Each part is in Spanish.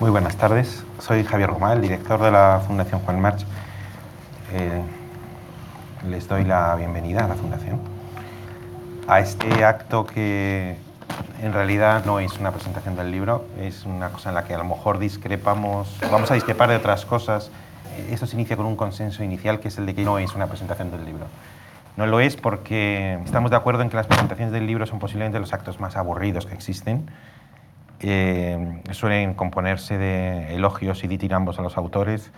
Muy buenas tardes. Soy Javier Román, director de la Fundación Juan March. Eh, les doy la bienvenida a la Fundación. A este acto que en realidad no es una presentación del libro, es una cosa en la que a lo mejor discrepamos, vamos a discrepar de otras cosas. Esto se inicia con un consenso inicial que es el de que no es una presentación del libro. No lo es porque estamos de acuerdo en que las presentaciones del libro son posiblemente los actos más aburridos que existen eh, suelen componerse de elogios y ditirambos a los autores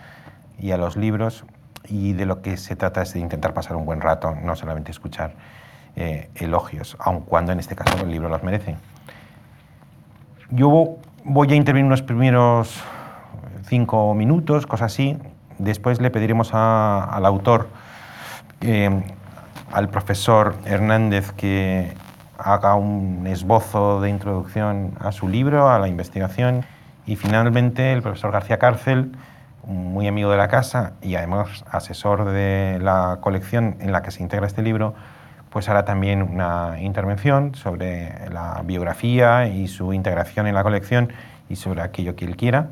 y a los libros y de lo que se trata es de intentar pasar un buen rato, no solamente escuchar eh, elogios, aun cuando en este caso el libro los merece. Yo voy a intervenir unos primeros cinco minutos, cosas así. Después le pediremos al autor, eh, al profesor Hernández, que haga un esbozo de introducción a su libro, a la investigación. Y finalmente el profesor García Cárcel, muy amigo de la casa y además asesor de la colección en la que se integra este libro, pues hará también una intervención sobre la biografía y su integración en la colección y sobre aquello que él quiera.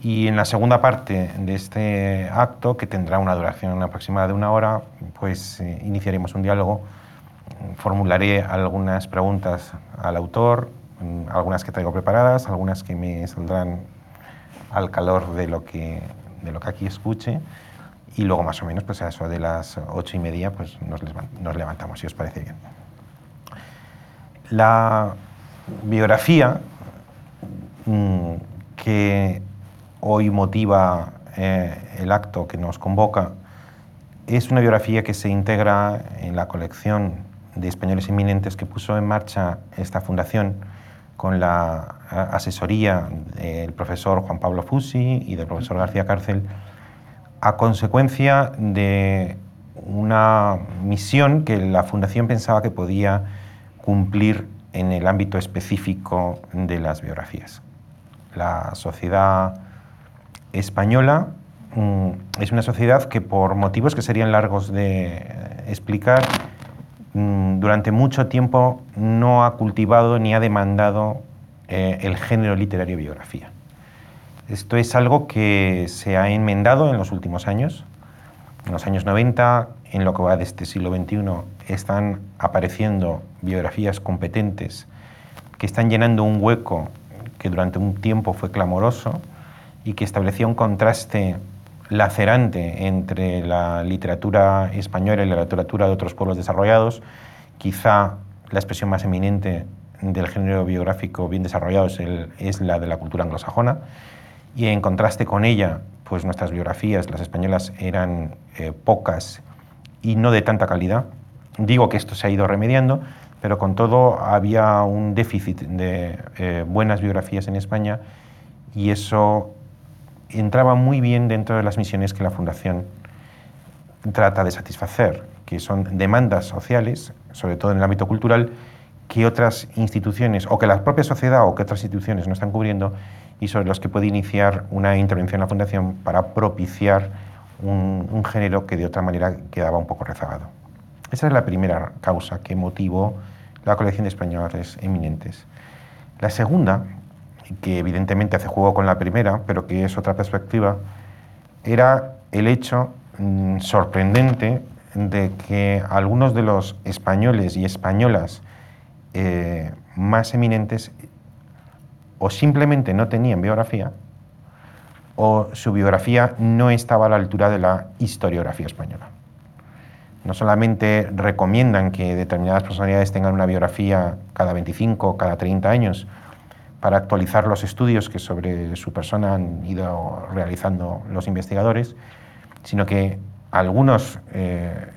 Y en la segunda parte de este acto, que tendrá una duración aproximada de una hora, pues eh, iniciaremos un diálogo formularé algunas preguntas al autor, algunas que traigo preparadas, algunas que me saldrán al calor de lo que, de lo que aquí escuche y luego más o menos pues a eso de las ocho y media pues nos, nos levantamos, si os parece bien. La biografía mm, que hoy motiva eh, el acto que nos convoca es una biografía que se integra en la colección de españoles eminentes que puso en marcha esta fundación con la asesoría del profesor Juan Pablo Fusi y del profesor García Cárcel, a consecuencia de una misión que la Fundación pensaba que podía cumplir en el ámbito específico de las biografías. La sociedad española mm, es una sociedad que por motivos que serían largos de explicar, Mm, durante mucho tiempo no ha cultivado ni ha demandado eh, el género literario biografía. Esto es algo que se ha enmendado en los últimos años. En los años 90, en lo que va de este siglo XXI, están apareciendo biografías competentes que están llenando un hueco que durante un tiempo fue clamoroso y que establecía un contraste lacerante entre la literatura española y la literatura de otros pueblos desarrollados. Quizá la expresión más eminente del género biográfico bien desarrollado es, la de la cultura anglosajona y en contraste con ella, pues nuestras biografías, las españolas, eran eh, pocas y no de tanta calidad. Digo que esto se ha ido remediando, pero con todo había un déficit de eh, buenas biografías en España y eso entraba muy bien dentro de las misiones que la Fundación trata de satisfacer, que son demandas sociales, sobre todo en el ámbito cultural, que otras instituciones, o que la propia sociedad o que otras instituciones no están cubriendo, y sobre los que puede iniciar una intervención la Fundación para propiciar un, género que de otra manera quedaba un poco rezagado. Esa es la primera causa que motivó la colección de españoles eminentes. La segunda que evidentemente hace juego con la primera, pero que es otra perspectiva, era el hecho mm, sorprendente de que algunos de los españoles y españolas eh, más eminentes o simplemente no tenían biografía o su biografía no estaba a la altura de la historiografía española. No solamente recomiendan que determinadas personalidades tengan una biografía cada 25 o cada 30 años, para actualizar los estudios que sobre su persona han ido realizando los investigadores, sino que algunos eh,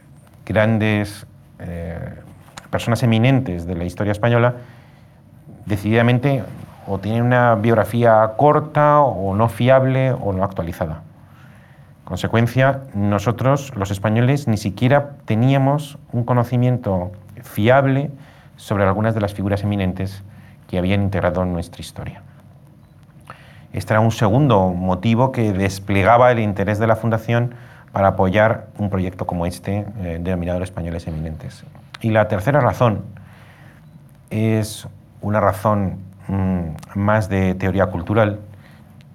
grandes eh, personas eminentes de la historia española decididamente o tienen una biografía corta o no fiable o no actualizada. Consecuencia, nosotros, los españoles, ni siquiera teníamos un conocimiento fiable sobre algunas de las figuras eminentes que habían integrado en nuestra historia. Este era un segundo motivo que desplegaba el interés de la Fundación para apoyar un proyecto como este, eh, denominado Españoles Eminentes. Y la tercera razón es una razón mm, más de teoría cultural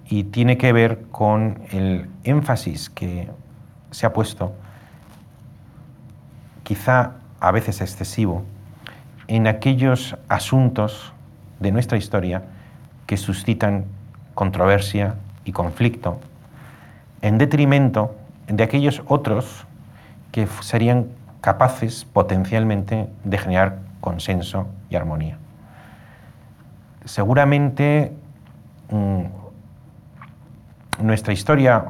y tiene que ver con el énfasis que se ha puesto, quizá a veces excesivo, en aquellos asuntos de nuestra historia que suscitan controversia y conflicto, en detrimento de aquellos otros que serían capaces potencialmente de generar consenso y armonía. Seguramente mm, nuestra historia,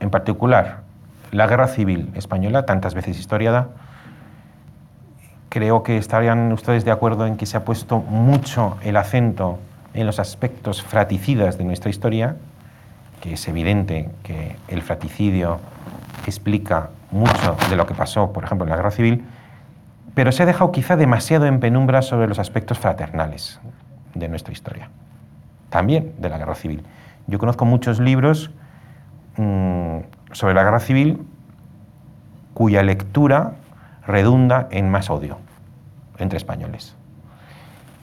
en particular la guerra civil española, tantas veces historiada, creo que estarían ustedes de acuerdo en que se ha puesto mucho el acento en los aspectos fraticidas de nuestra historia, que es evidente que el fraticidio explica mucho de lo que pasó, por ejemplo, en la guerra civil, pero se ha dejado quizá demasiado en penumbra sobre los aspectos fraternales de nuestra historia, también de la guerra civil. Yo conozco muchos libros mm, sobre la guerra civil cuya lectura redunda en más odio entre españoles.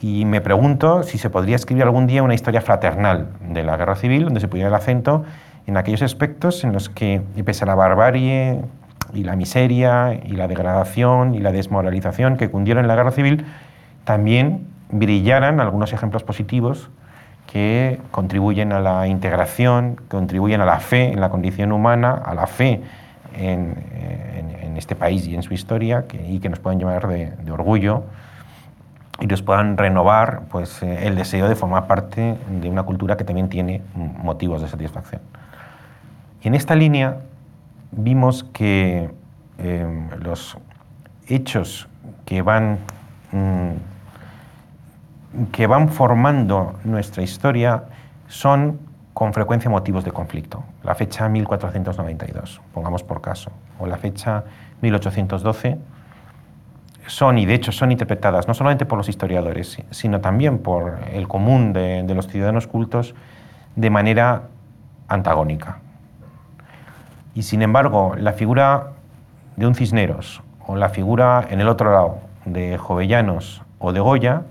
Y me pregunto si se podría escribir algún día una historia fraternal de la guerra civil, donde se pudiera el acento en aquellos aspectos en los que, pese a la barbarie y la miseria y la degradación y la desmoralización que cundieron en la guerra civil, también brillaran algunos ejemplos positivos que contribuyen a la integración, contribuyen a la fe en la condición humana, a la fe en, este país y en su historia, y que nos puedan llevar de, orgullo y nos puedan renovar pues, eh, el deseo de formar parte de una cultura que también tiene motivos de satisfacción. Y en esta línea vimos que eh, los hechos que van, mm, que van formando nuestra historia son con frecuencia motivos de conflicto. La fecha 1492, pongamos por caso, o la fecha 1812, son, y de hecho son interpretadas no solamente por los historiadores, sino también por el común de, de los ciudadanos cultos, de manera antagónica. Y sin embargo, la figura de un Cisneros o la figura en el otro lado de Jovellanos o de Goya,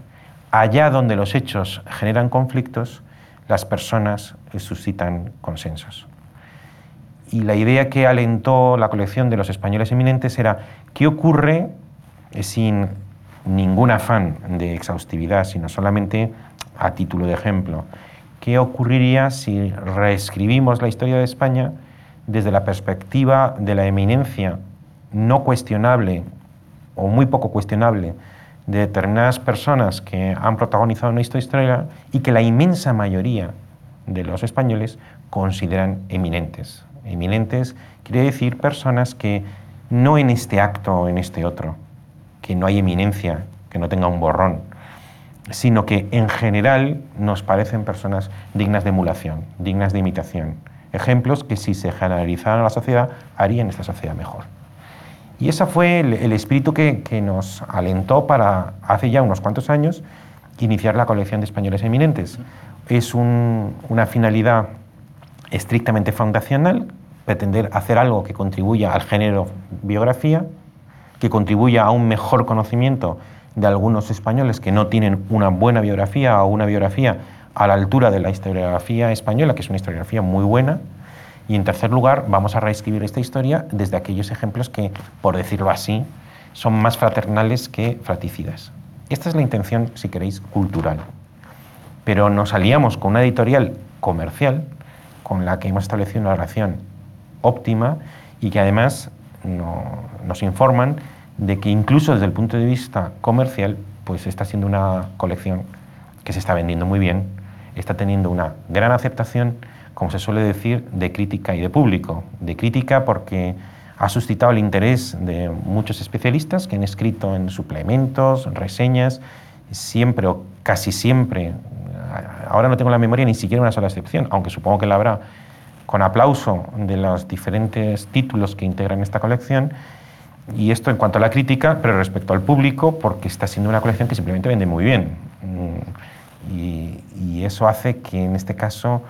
allá donde los hechos generan conflictos, las personas suscitan consensos. Y la idea que alentó la colección de los españoles eminentes era qué ocurre sin ningún afán de exhaustividad, sino solamente a título de ejemplo. ¿Qué ocurriría si reescribimos la historia de España desde la perspectiva de la eminencia no cuestionable o muy poco cuestionable de determinadas personas que han protagonizado nuestra historia y que la inmensa mayoría de los españoles consideran eminentes. Eminentes quiere decir personas que no en este acto o en este otro, que no hay eminencia, que no tenga un borrón, sino que en general nos parecen personas dignas de emulación, dignas de imitación, ejemplos que si se generalizaran a la sociedad harían esta sociedad mejor. Y ese fue el, espíritu que, nos alentó para, hace ya unos cuantos años, iniciar la colección de españoles eminentes. Es una finalidad estrictamente fundacional, pretender hacer algo que contribuya al género biografía, que contribuya a un mejor conocimiento de algunos españoles que no tienen una buena biografía o una biografía a la altura de la historiografía española, que es una historiografía muy buena. Y en tercer lugar, vamos a reescribir esta historia desde aquellos ejemplos que, por decirlo así, son más fraternales que fraticidas. Esta es la intención, si queréis, cultural. Pero nos aliamos con una editorial comercial con la que hemos establecido una relación óptima y que además nos informan de que incluso desde el punto de vista comercial, pues está siendo una colección que se está vendiendo muy bien está teniendo una gran aceptación, como se suele decir, de crítica y de público. De crítica porque ha suscitado el interés de muchos especialistas que han escrito en suplementos, reseñas, siempre o casi siempre, ahora no tengo la memoria ni siquiera una sola excepción, aunque supongo que la habrá, con aplauso de los diferentes títulos que integran esta colección. Y esto en cuanto a la crítica, pero respecto al público, porque está siendo una colección que simplemente vende muy bien. Y, eso hace que en este caso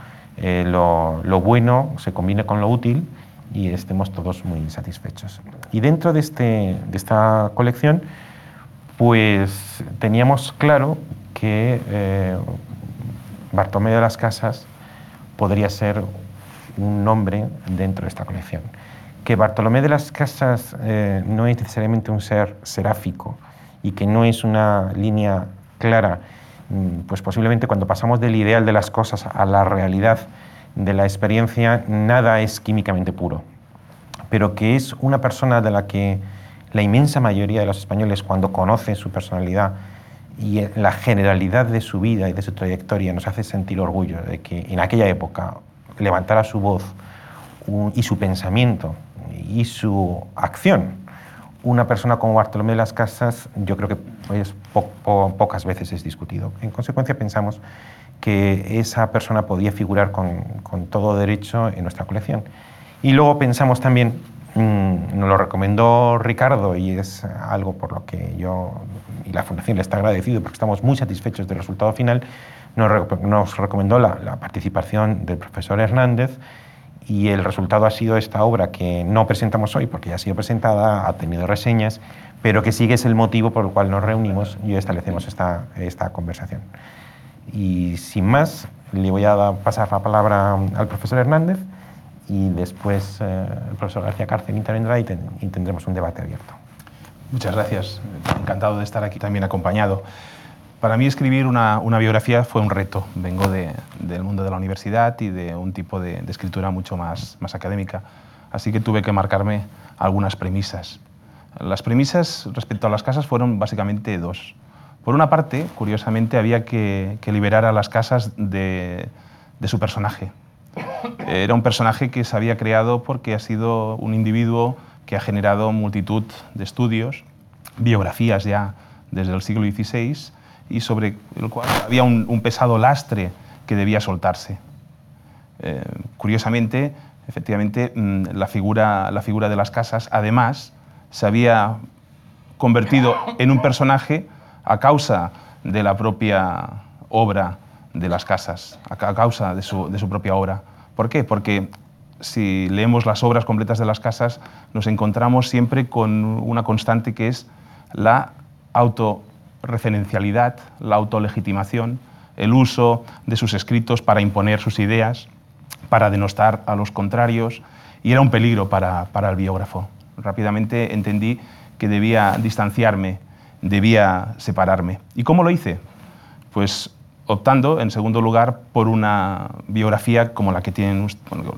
eh, lo, bueno se combine con lo útil y estemos todos muy satisfechos. Y dentro de, este, de esta colección, pues teníamos claro que eh, Bartolomé de las Casas podría ser un nombre dentro de esta colección. Que Bartolomé de las Casas eh, no es necesariamente un ser seráfico y que no es una línea clara, pues posiblemente cuando pasamos del ideal de las cosas a la realidad de la experiencia, nada es químicamente puro, pero que es una persona de la que la inmensa mayoría de los españoles, cuando conoce su personalidad y la generalidad de su vida y de su trayectoria, nos hace sentir orgullo de que en aquella época levantara su voz y su pensamiento y su acción. Una persona como Bartolomé de las Casas, yo creo que pocas veces es discutido. En consecuencia, pensamos que esa persona podía figurar con, con todo derecho en nuestra colección. Y luego pensamos también, mmm, nos lo recomendó Ricardo y es algo por lo que yo y la Fundación le está agradecido porque estamos muy satisfechos del resultado final, nos, recomendó la, participación del profesor Hernández y el resultado ha sido esta obra que no presentamos hoy porque ya ha sido presentada, ha tenido reseñas, pero que sigue es el motivo por el cual nos reunimos y establecemos esta, esta conversación. Y sin más, le voy a pasar la palabra al profesor Hernández y después eh, el profesor García Cárcel intervendrá y, y tendremos un debate abierto. Muchas gracias. Encantado de estar aquí también acompañado. Para mí escribir una, biografía fue un reto. Vengo del mundo de la universidad y de un tipo de, escritura mucho más, más académica. Así que tuve que marcarme algunas premisas. Las premisas respecto a las casas fueron básicamente dos. Por una parte, curiosamente, había que, liberar a las casas de, de, su personaje. Era un personaje que se había creado porque ha sido un individuo que ha generado multitud de estudios, biografías ya desde el siglo XVI, y sobre el cual había un, pesado lastre que debía soltarse. Eh, curiosamente, efectivamente, mm, la figura, la figura de las casas, además, se había convertido en un personaje a causa de la propia obra de las casas, a causa de su, de su propia obra. ¿Por qué? Porque si leemos las obras completas de las casas, nos encontramos siempre con una constante que es la auto referencialidad, la autolegitimación, el uso de sus escritos para imponer sus ideas, para denostar a los contrarios, y era un peligro para, el biógrafo. Rápidamente entendí que debía distanciarme, debía separarme. ¿Y cómo lo hice? Pues optando, en segundo lugar, por una biografía como la que, tienen,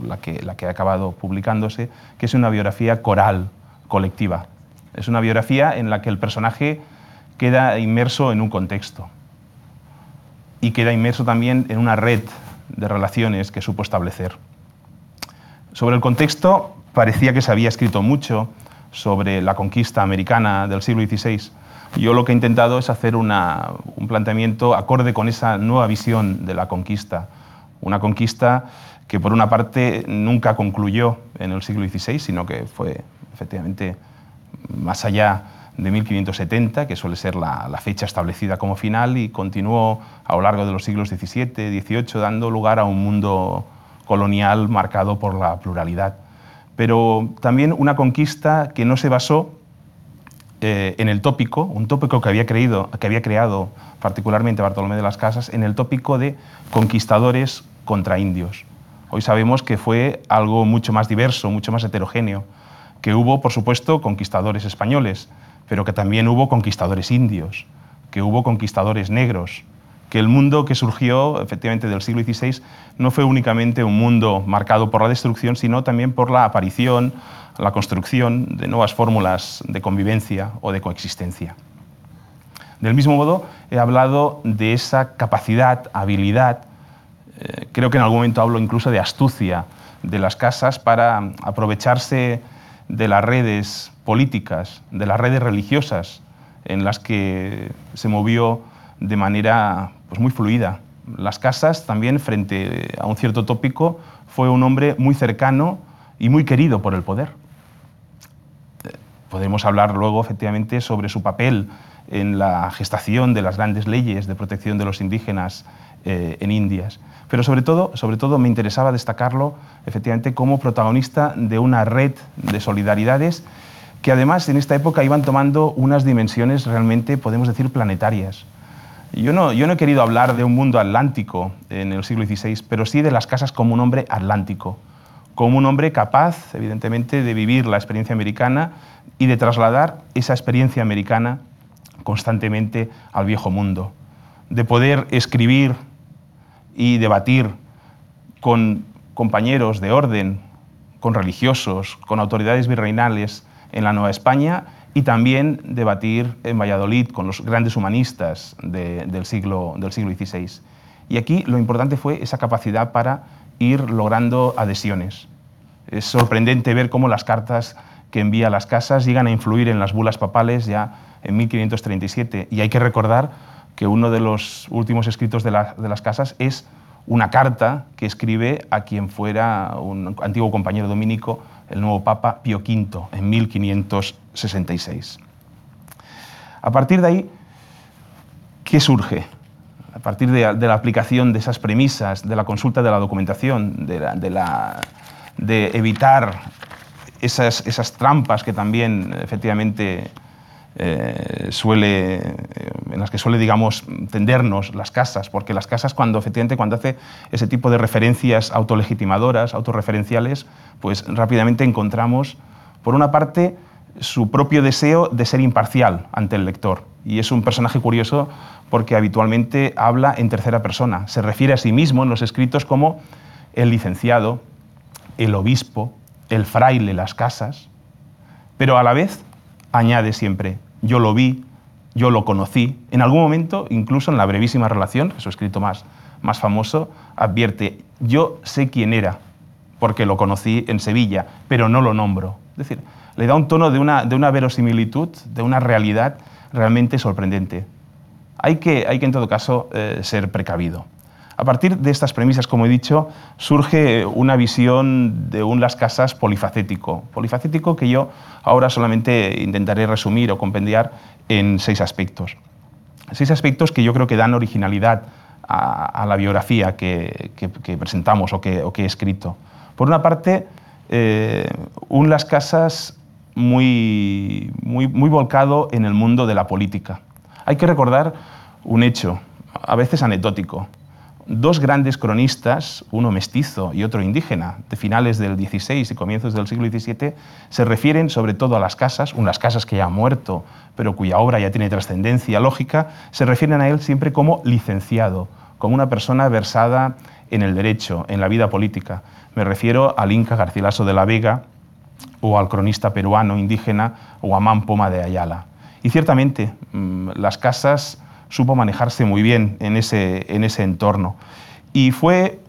la que, la que ha acabado publicándose, que es una biografía coral, colectiva. Es una biografía en la que el personaje queda inmerso en un contexto y queda inmerso también en una red de relaciones que supo establecer. Sobre el contexto, parecía que se había escrito mucho sobre la conquista americana del siglo XVI. Yo lo que he intentado es hacer un planteamiento acorde con esa nueva visión de la conquista. Una conquista que, por una parte, nunca concluyó en el siglo XVI, sino que fue efectivamente más allá de 1570, que suele ser la, fecha establecida como final, y continuó a lo largo de los siglos XVII, XVIII, dando lugar a un mundo colonial marcado por la pluralidad. Pero también una conquista que no se basó eh, en el tópico, un tópico que había, creído, que había creado particularmente Bartolomé de las Casas, en el tópico de conquistadores contra indios. Hoy sabemos que fue algo mucho más diverso, mucho más heterogéneo, que hubo, por supuesto, conquistadores españoles, pero que también hubo conquistadores indios, que hubo conquistadores negros, que el mundo que surgió efectivamente del siglo XVI no fue únicamente un mundo marcado por la destrucción, sino también por la aparición, la construcción de nuevas fórmulas de convivencia o de coexistencia. Del mismo modo, he hablado de esa capacidad, habilidad, eh, creo que en algún momento hablo incluso de astucia de las casas para aprovecharse de las redes políticas, de las redes religiosas en las que se movió de manera pues, muy fluida. Las casas también, frente a un cierto tópico, fue un hombre muy cercano y muy querido por el poder. Podemos hablar luego, efectivamente, sobre su papel en la gestación de las grandes leyes de protección de los indígenas eh, en Indias. Pero sobre todo, sobre todo me interesaba destacarlo efectivamente como protagonista de una red de solidaridades que además en esta época iban tomando unas dimensiones realmente, podemos decir, planetarias. Yo no, he querido hablar de un mundo atlántico en el siglo XVI, pero sí de las casas como un hombre atlántico, como un hombre capaz, evidentemente, de vivir la experiencia americana y de trasladar esa experiencia americana constantemente al viejo mundo, de poder escribir y debatir con compañeros de orden, con religiosos, con autoridades virreinales en la Nueva España y también debatir en Valladolid con los grandes humanistas del, siglo, del siglo XVI. Y aquí lo importante fue esa capacidad para ir logrando adhesiones. Es sorprendente ver cómo las cartas que envía a las casas llegan a influir en las bulas papales ya en 1537. Y hay que recordar que uno de los últimos escritos de, de las casas es una carta que escribe a quien fuera un antiguo compañero dominico, el nuevo Papa Pío V, en 1566. A partir de ahí, ¿qué surge? A partir de, la aplicación de esas premisas, de la consulta de la documentación, de, evitar esas, esas, trampas que también efectivamente eh, suele, eh, en las que suele, digamos, tendernos las casas, porque las casas cuando efectivamente cuando hace ese tipo de referencias autolegitimadoras, autorreferenciales, pues rápidamente encontramos, por una parte, su propio deseo de ser imparcial ante el lector. Y es un personaje curioso porque habitualmente habla en tercera persona. Se refiere a sí mismo en los escritos como el licenciado, el obispo, el fraile, las casas, pero a la vez añade siempre, yo lo vi, yo lo conocí. En algún momento, incluso en la brevísima relación, su escrito más, más famoso, advierte, yo sé quién era, porque lo conocí en Sevilla, pero no lo nombro. Es decir, le da un tono de una, de una verosimilitud, de una realidad realmente sorprendente. Hay que, hay que en todo caso, eh, ser precavido. A partir de estas premisas, como he dicho, surge una visión de un Las Casas polifacético. Polifacético que yo ahora solamente intentaré resumir o compendiar en seis aspectos. Seis aspectos que yo creo que dan originalidad a, la biografía que, presentamos o que, he escrito. Por una parte, eh, un Las Casas muy, muy, muy volcado en el mundo de la política. Hay que recordar un hecho, a veces anecdótico dos grandes cronistas, uno mestizo y otro indígena, de finales del XVI y comienzos del siglo XVII, se refieren sobre todo a las casas, unas casas que ya ha muerto, pero cuya obra ya tiene trascendencia lógica, se refieren a él siempre como licenciado, como una persona versada en el derecho, en la vida política. Me refiero al Inca Garcilaso de la Vega o al cronista peruano indígena Guamán Poma de Ayala. Y ciertamente, mm, las casas supo manejarse muy bien en ese, en ese entorno. Y fue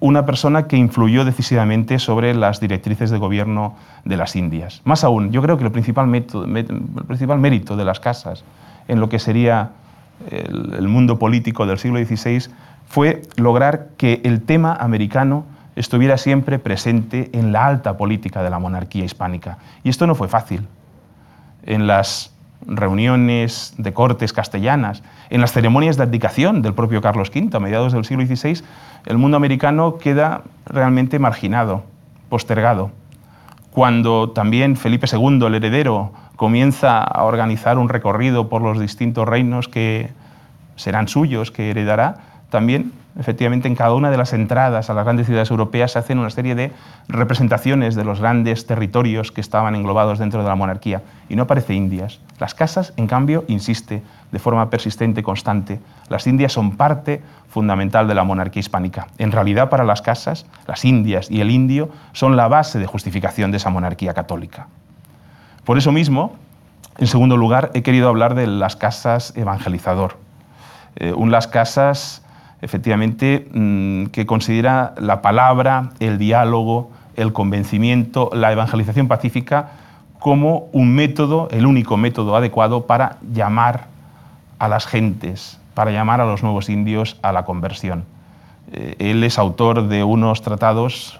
una persona que influyó decisivamente sobre las directrices de gobierno de las Indias. Más aún, yo creo que el principal, el principal mérito de las casas en lo que sería el, el, mundo político del siglo XVI fue lograr que el tema americano estuviera siempre presente en la alta política de la monarquía hispánica. Y esto no fue fácil. En las reuniones de cortes castellanas, en las ceremonias de abdicación del propio Carlos V a mediados del siglo XVI, el mundo americano queda realmente marginado, postergado. Cuando también Felipe II, el heredero, comienza a organizar un recorrido por los distintos reinos que serán suyos, que heredará, también efectivamente en cada una de las entradas a las grandes ciudades europeas se hacen una serie de representaciones de los grandes territorios que estaban englobados dentro de la monarquía. Y no aparece Indias. Las casas, en cambio, insiste de forma persistente y constante. Las Indias son parte fundamental de la monarquía hispánica. En realidad, para las casas, las Indias y el indio son la base de justificación de esa monarquía católica. Por eso mismo, en segundo lugar, he querido hablar de las casas evangelizador. Eh, un las casas efectivamente, mm, que considera la palabra, el diálogo, el convencimiento, la evangelización pacífica como un método, el único método adecuado para llamar a las gentes, para llamar a los nuevos indios a la conversión. Eh, él es autor de unos tratados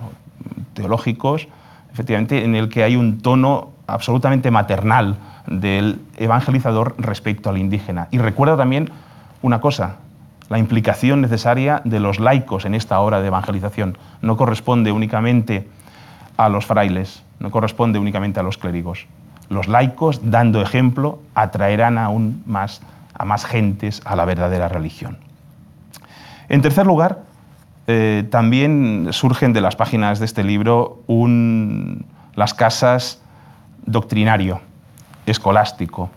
teológicos, efectivamente, en el que hay un tono absolutamente maternal del evangelizador respecto al indígena. Y recuerda también una cosa, la implicación necesaria de los laicos en esta obra de evangelización. No corresponde únicamente a los frailes, no corresponde únicamente a los clérigos. Los laicos, dando ejemplo, atraerán aún más a más gentes a la verdadera religión. En tercer lugar, eh, también surgen de las páginas de este libro las casas doctrinario, escolástico,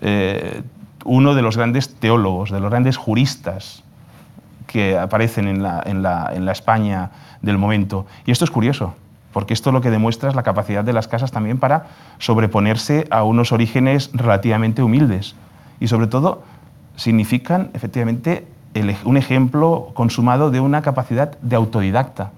eh, uno de los grandes teólogos, de los grandes juristas que aparecen en la, España del momento. Y esto es curioso, porque esto lo que demuestra es la capacidad de las casas también para sobreponerse a unos orígenes relativamente humildes. Y sobre todo significan efectivamente un ejemplo consumado de una capacidad de autodidacta.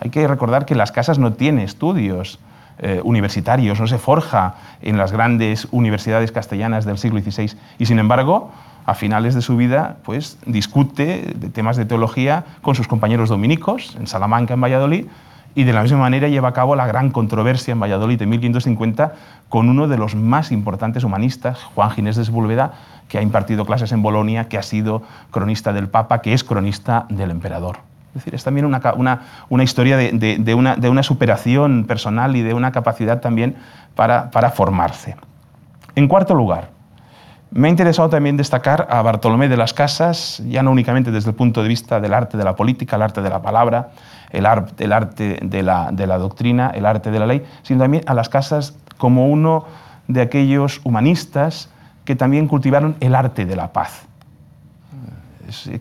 Hay que recordar que las casas no tienen estudios eh, universitarios, no se forja en las grandes universidades castellanas del siglo XVI y sin embargo a finales de su vida pues discute temas de teología con sus compañeros dominicos en Salamanca, en Valladolid, y de la misma manera lleva a cabo la gran controversia en Valladolid en 1550 con uno de los más importantes humanistas, Juan Ginés de Sepúlveda, que ha impartido clases en Bolonia, que ha sido cronista del Papa, que es cronista del emperador. Es decir, es también una, historia de, una, superación personal y de una capacidad también para formarse. En cuarto lugar, me ha interesado también destacar a Bartolomé de las Casas, ya no únicamente desde el punto de vista del arte de la política, el arte de la palabra, el, arte de la, doctrina, el arte de la ley, sino también a las casas como uno de aquellos humanistas que también cultivaron el arte de la paz,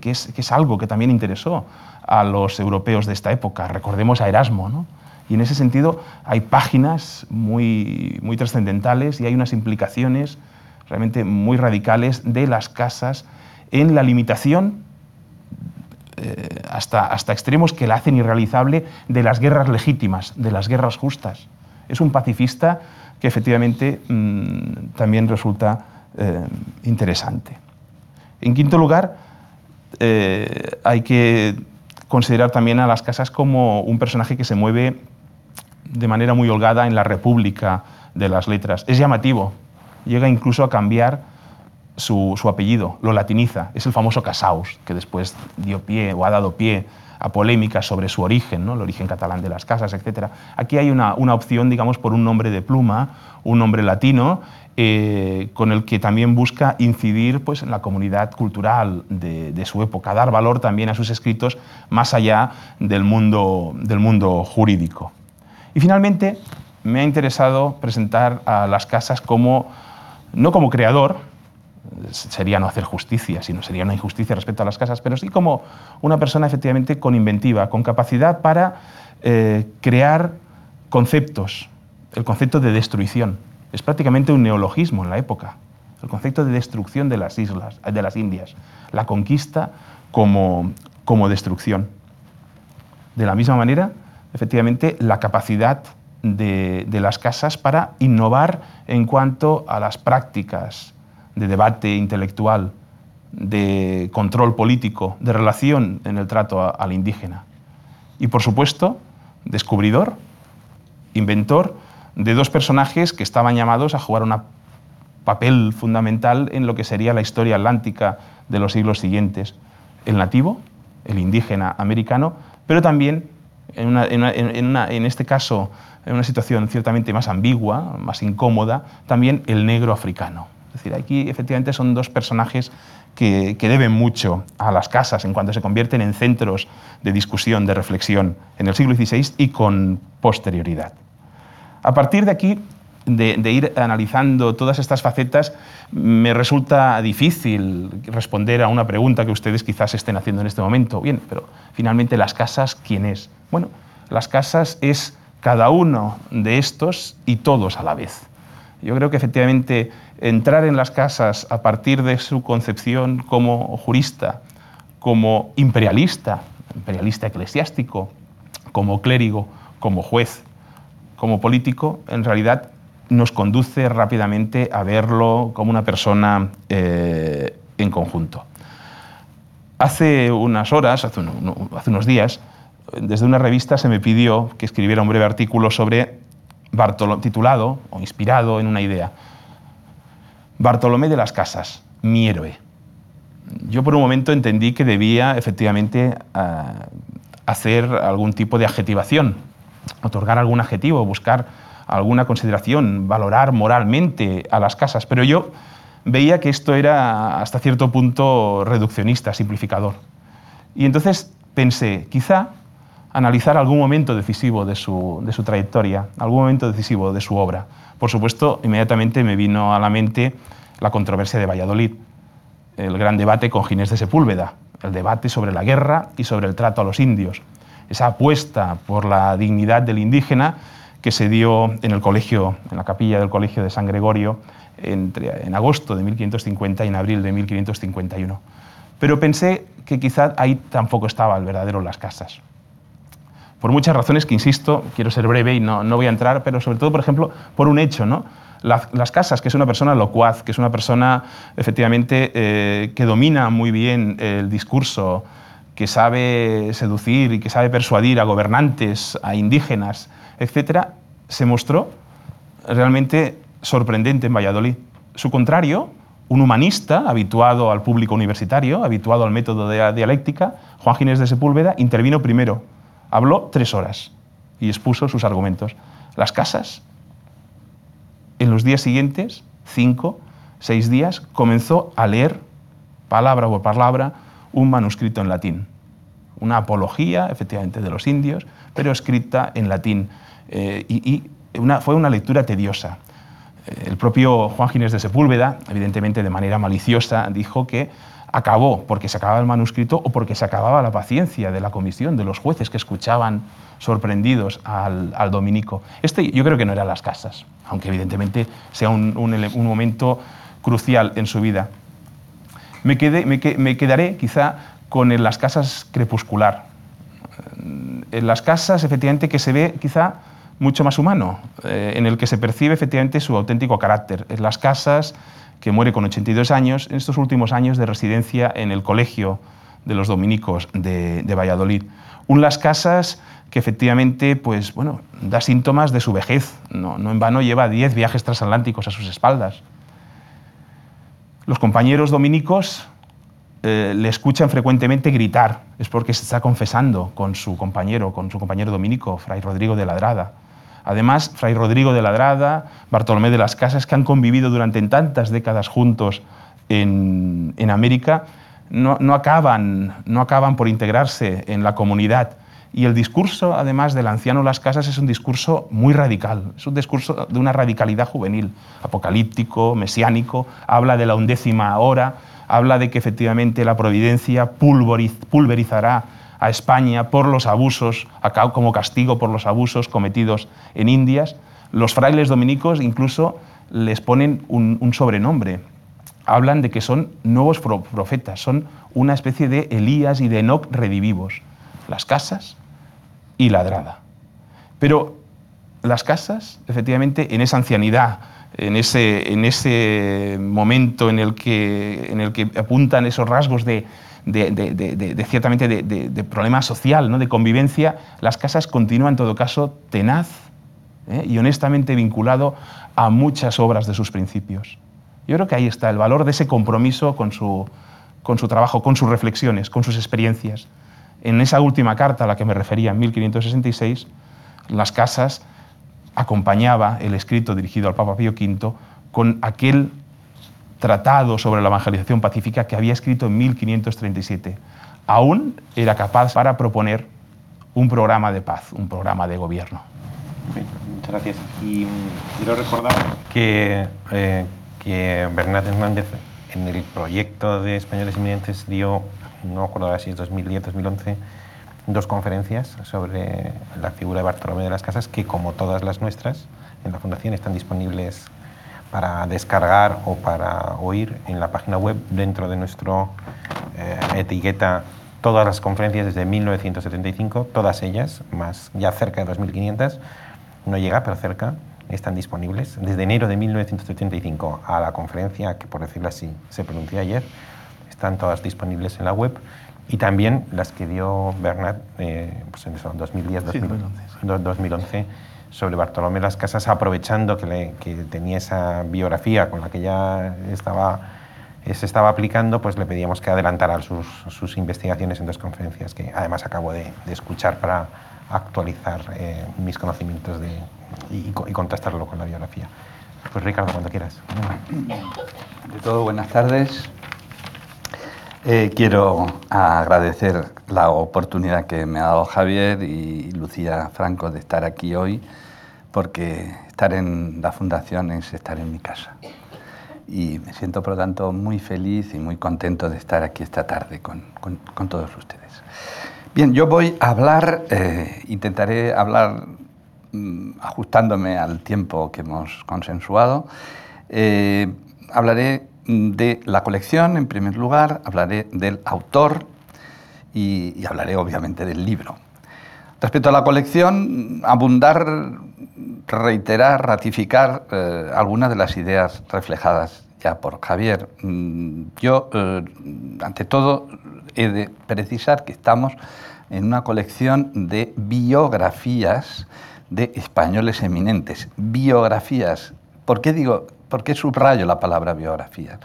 que, es, algo que también interesó a los europeos de esta época. Recordemos a Erasmo, ¿no? Y en ese sentido hay páginas muy, muy trascendentales y hay unas implicaciones realmente muy radicales de las casas en la limitación eh, hasta, hasta extremos que la hacen irrealizable de las guerras legítimas, de las guerras justas. Es un pacifista que efectivamente mm, también resulta eh, interesante. En quinto lugar, eh, hay que considerar también a las casas como un personaje que se mueve de manera muy holgada en la república de las letras. Es llamativo, llega incluso a cambiar su, apellido, lo latiniza, es el famoso Casaus, que después dio pie o ha dado pie a polémicas sobre su origen, ¿no? el origen catalán de las casas, etc. Aquí hay una, opción, digamos, por un nombre de pluma, un nombre latino, eh, con el que también busca incidir pues, en la comunidad cultural de, su época, dar valor también a sus escritos más allá del mundo, del mundo jurídico. Y finalmente, me ha interesado presentar a las casas como, no como creador, sería no hacer justicia, sino sería una injusticia respecto a las casas, pero sí como una persona efectivamente con inventiva, con capacidad para eh, crear conceptos, el concepto de destrucción. Es prácticamente un neologismo en la época, el concepto de destrucción de las islas, de las Indias, la conquista como, como destrucción. De la misma manera, efectivamente, la capacidad de, de las casas para innovar en cuanto a las prácticas, de debate intelectual, de control político, de relación en el trato al indígena. Y por supuesto, descubridor, inventor de dos personajes que estaban llamados a jugar un papel fundamental en lo que sería la historia atlántica de los siglos siguientes. El nativo, el indígena americano, pero también, en, este caso, en una situación ciertamente más ambigua, más incómoda, también el negro africano. Es decir, aquí efectivamente son dos personajes que, deben mucho a las casas en cuanto se convierten en centros de discusión, de reflexión en el siglo XVI y con posterioridad. A partir de aquí, de, ir analizando todas estas facetas, me resulta difícil responder a una pregunta que ustedes quizás estén haciendo en este momento. Bien, pero finalmente las casas, ¿quién es? Bueno, las casas es cada uno de estos y todos a la vez. Yo creo que efectivamente entrar en las casas a partir de su concepción como jurista, como imperialista, imperialista eclesiástico, como clérigo, como juez, como político, en realidad nos conduce rápidamente a verlo como una persona eh, en conjunto. Hace unas horas, hace, unos días, desde una revista se me pidió que escribiera un breve artículo sobre Bartolomé, titulado o inspirado en una idea. Bartolomé de las Casas, mi héroe. Yo por un momento entendí que debía efectivamente eh, hacer algún tipo de adjetivación, otorgar algún adjetivo, buscar alguna consideración, valorar moralmente a las casas, pero yo veía que esto era hasta cierto punto reduccionista, simplificador. Y entonces pensé, quizá analizar algún momento decisivo de su, de su trayectoria, algún momento decisivo de su obra. Por supuesto, inmediatamente me vino a la mente la controversia de Valladolid, el gran debate con Ginés de Sepúlveda, el debate sobre la guerra y sobre el trato a los indios, esa apuesta por la dignidad del indígena que se dio en el colegio, en la capilla del colegio de San Gregorio entre, en agosto de 1550 y en abril de 1551. Pero pensé que quizá ahí tampoco estaba el verdadero Las Casas. Por muchas razones que, insisto, quiero ser breve y no, no voy a entrar, pero sobre todo, por ejemplo, por un hecho, ¿no? las Casas, que es una persona locuaz, que es una persona efectivamente eh, que domina muy bien el discurso, que sabe seducir y que sabe persuadir a gobernantes, a indígenas, etc., se mostró realmente sorprendente en Valladolid. Su contrario, un humanista habituado al público universitario, habituado al método de la dialéctica, Juan Ginés de Sepúlveda, intervino primero. Habló tres horas y expuso sus argumentos. Las casas en los días siguientes, cinco, seis días, comenzó a leer, palabra por palabra, un manuscrito en latín. Una apología, efectivamente, de los indios, pero escrita en latín. Eh, y, fue una lectura tediosa. Eh, el propio Juan Ginés de Sepúlveda, evidentemente de manera maliciosa, dijo que acabó porque se acababa el manuscrito o porque se acababa la paciencia de la comisión, de los jueces que escuchaban sorprendidos al, dominico. Este yo creo que no era las casas, aunque evidentemente sea un, momento crucial en su vida. Me, me, quedaré quizá con en las casas crepuscular. En las casas, efectivamente, que se ve quizá mucho más humano, eh, en el que se percibe efectivamente su auténtico carácter. En las casas que muere con 82 años, en estos últimos años de residencia en el Colegio de los Dominicos de, Valladolid. Un Las Casas que efectivamente pues, bueno, da síntomas de su vejez. No, en vano lleva 10 viajes transatlánticos a sus espaldas. Los compañeros dominicos eh, le escuchan frecuentemente gritar. Es porque se está confesando con su compañero, con su compañero dominico, Fray Rodrigo de Ladrada. Además, Fray Rodrigo de Ladrada, Bartolomé de las Casas, que han convivido durante tantas décadas juntos en, América, no, acaban, no acaban por integrarse en la comunidad. Y el discurso, además, del anciano Las Casas es un discurso muy radical, es un discurso de una radicalidad juvenil, apocalíptico, mesiánico, habla de la undécima hora, habla de que efectivamente la providencia pulverizará a España por los abusos, como castigo por los abusos cometidos en Indias. Los frailes dominicos incluso les ponen un, sobrenombre. Hablan de que son nuevos profetas, son una especie de Elías y de Enoch redivivos. Las casas y ladrada. Pero las casas, efectivamente, en esa ancianidad, en ese, en ese momento en el, que, en el que apuntan esos rasgos de, ciertamente de, problema social, ¿no? de convivencia, las casas continúan todo caso tenaz ¿eh? y honestamente vinculado a muchas obras de sus principios. Yo creo que ahí está el valor de ese compromiso con su, con su trabajo, con sus reflexiones, con sus experiencias. En esa última carta a la que me refería, en 1566, las casas acompañaba el escrito dirigido al Papa Pío V con aquel tratado sobre la evangelización pacífica que había escrito en 1537. Aún era capaz para proponer un programa de paz, un programa de gobierno. muchas gracias. Y mm, quiero recordar que, eh, que Bernat Hernández en el proyecto de Españoles Inminentes dio, no recuerdo si es 2010, 2011, dos conferencias sobre la figura de Bartolomé de las Casas, que como todas las nuestras en la Fundación están disponibles para descargar o para oír en la página web dentro de nuestra eh, etiqueta todas las conferencias desde 1975, todas ellas, más ya cerca de 2.500, no llega, pero cerca, están disponibles. Desde enero de 1975 a la conferencia, que por decirlo así se pronunció ayer, están todas disponibles en la web. Y también las que dio Bernat eh, pues en 2010, 2011 sobre Bartolomé Las Casas, aprovechando que, tenía esa biografía con la que ya estaba, se estaba aplicando, pues le pedíamos que adelantara sus, investigaciones en dos conferencias, que además acabo de, escuchar para actualizar eh, mis conocimientos de, y, contrastarlo con la biografía. Pues Ricardo, cuando quieras. De todo, buenas tardes. Eh, quiero agradecer la oportunidad que me ha dado Javier y Lucía Franco de estar aquí hoy, porque estar en la fundación es estar en mi casa. Y me siento, por lo tanto, muy feliz y muy contento de estar aquí esta tarde con, todos ustedes. Bien, yo voy a hablar, eh, intentaré hablar Mm, ajustándome al tiempo que hemos consensuado, eh, hablaré de la colección en primer lugar, hablaré del autor y, hablaré obviamente del libro. Respecto a la colección, abundar, reiterar, ratificar eh, algunas de las ideas reflejadas ya por Javier. Mm, yo, eh, ante todo, he de precisar que estamos en una colección de biografías de españoles eminentes, biografías. ¿Por qué digo, por qué subrayo la palabra biografía?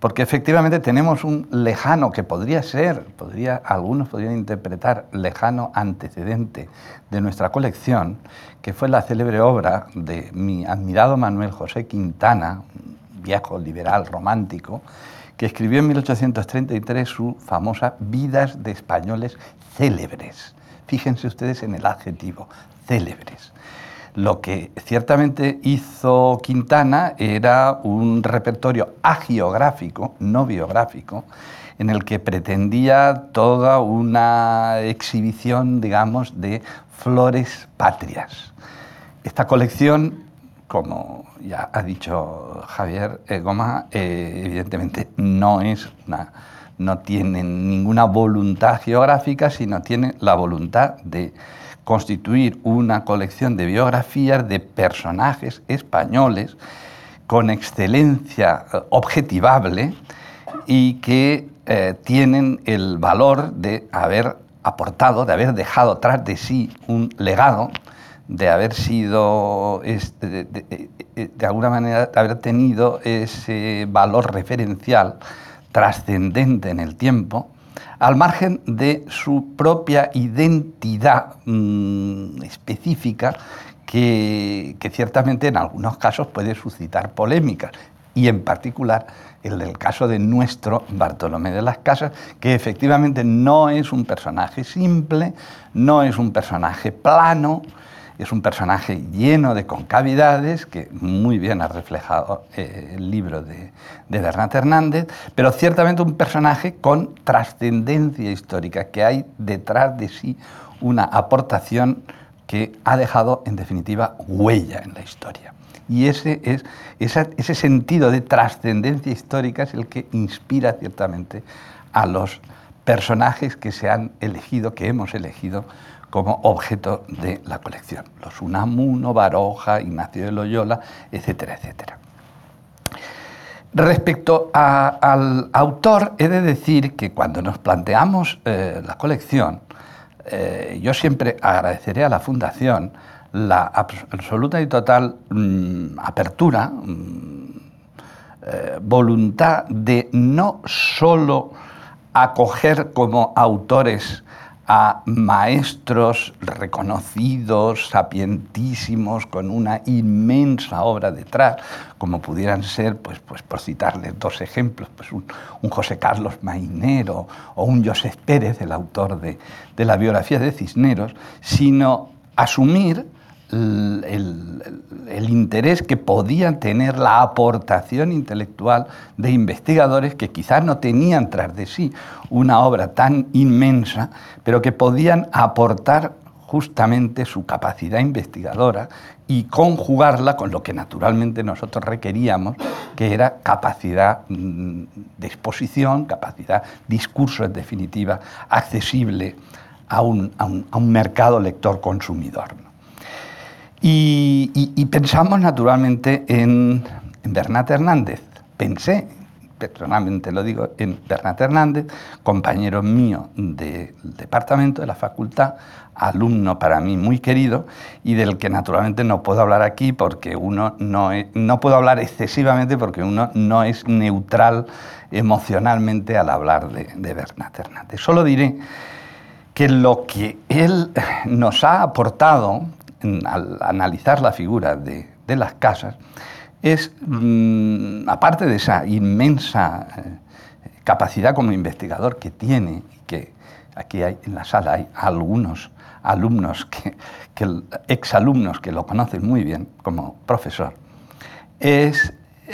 Porque efectivamente tenemos un lejano que podría ser, podría, algunos podrían interpretar lejano antecedente de nuestra colección, que fue la célebre obra de mi admirado Manuel José Quintana, viejo liberal romántico, que escribió en 1833 su famosa Vidas de españoles célebres. Fíjense ustedes en el adjetivo, célebres. Lo que ciertamente hizo Quintana era un repertorio agiográfico, no biográfico, en el que pretendía toda una exhibición, digamos, de flores patrias. Esta colección, como ya ha dicho Javier Goma, eh, evidentemente no es no tiene ninguna voluntad geográfica, sino tiene la voluntad de constituir una colección de biografías de personajes españoles con excelencia eh, objetivable y que eh, tienen el valor de haber aportado, de haber dejado tras de sí un legado, de haber sido, este, de, de, alguna manera, de haber tenido ese valor referencial trascendente en el tiempo al margen de su propia identidad mm, específica que, ciertamente en algunos casos puede suscitar polémicas y en particular el del caso de nuestro Bartolomé de las Casas, que efectivamente no es un personaje simple, no es un personaje plano, es un personaje lleno de concavidades, que muy bien ha reflejado eh, el libro de, de Bernat Hernández, pero ciertamente un personaje con trascendencia histórica, que hay detrás de sí una aportación que ha dejado, en definitiva, huella en la historia. Y ese, es, ese sentido de trascendencia histórica es el que inspira ciertamente a los personajes que se han elegido, que hemos elegido como objeto de la colección. Los Unamuno, Baroja, Ignacio de Loyola, etcétera, etcétera. Respecto al autor, he de decir que cuando nos planteamos eh, la colección, eh, yo siempre agradeceré a la Fundación la absoluta y total mm, apertura, mm, eh, voluntad de no solo acoger como autores a maestros reconocidos, sapientísimos, con una inmensa obra detrás, como pudieran ser, pues, pues por citarles dos ejemplos, pues un, José Carlos Mainero o un José Pérez, el autor de, de la biografía de Cisneros, sino asumir el, interés que podía tener la aportación intelectual de investigadores que quizás no tenían tras de sí una obra tan inmensa, pero que podían aportar justamente su capacidad investigadora y conjugarla con lo que naturalmente nosotros requeríamos, que era capacidad mm, de exposición, capacidad, discurso en definitiva, accesible a un, a un mercado lector-consumidor. Y, pensamos naturalmente en, Bernat Hernández. Pensé, personalmente lo digo, en Bernat Hernández, compañero mío del departamento, de la facultad, alumno para mí muy querido y del que naturalmente no puedo hablar aquí porque uno no, no puedo hablar excesivamente porque uno no es neutral emocionalmente al hablar de, de Bernat Hernández. Solo diré que lo que él nos ha aportado al analizar la figura de, las casas, es, mm, aparte de esa inmensa eh, capacidad como investigador que tiene, que aquí hay, en la sala hay algunos alumnos, que, que, exalumnos que lo conocen muy bien como profesor, es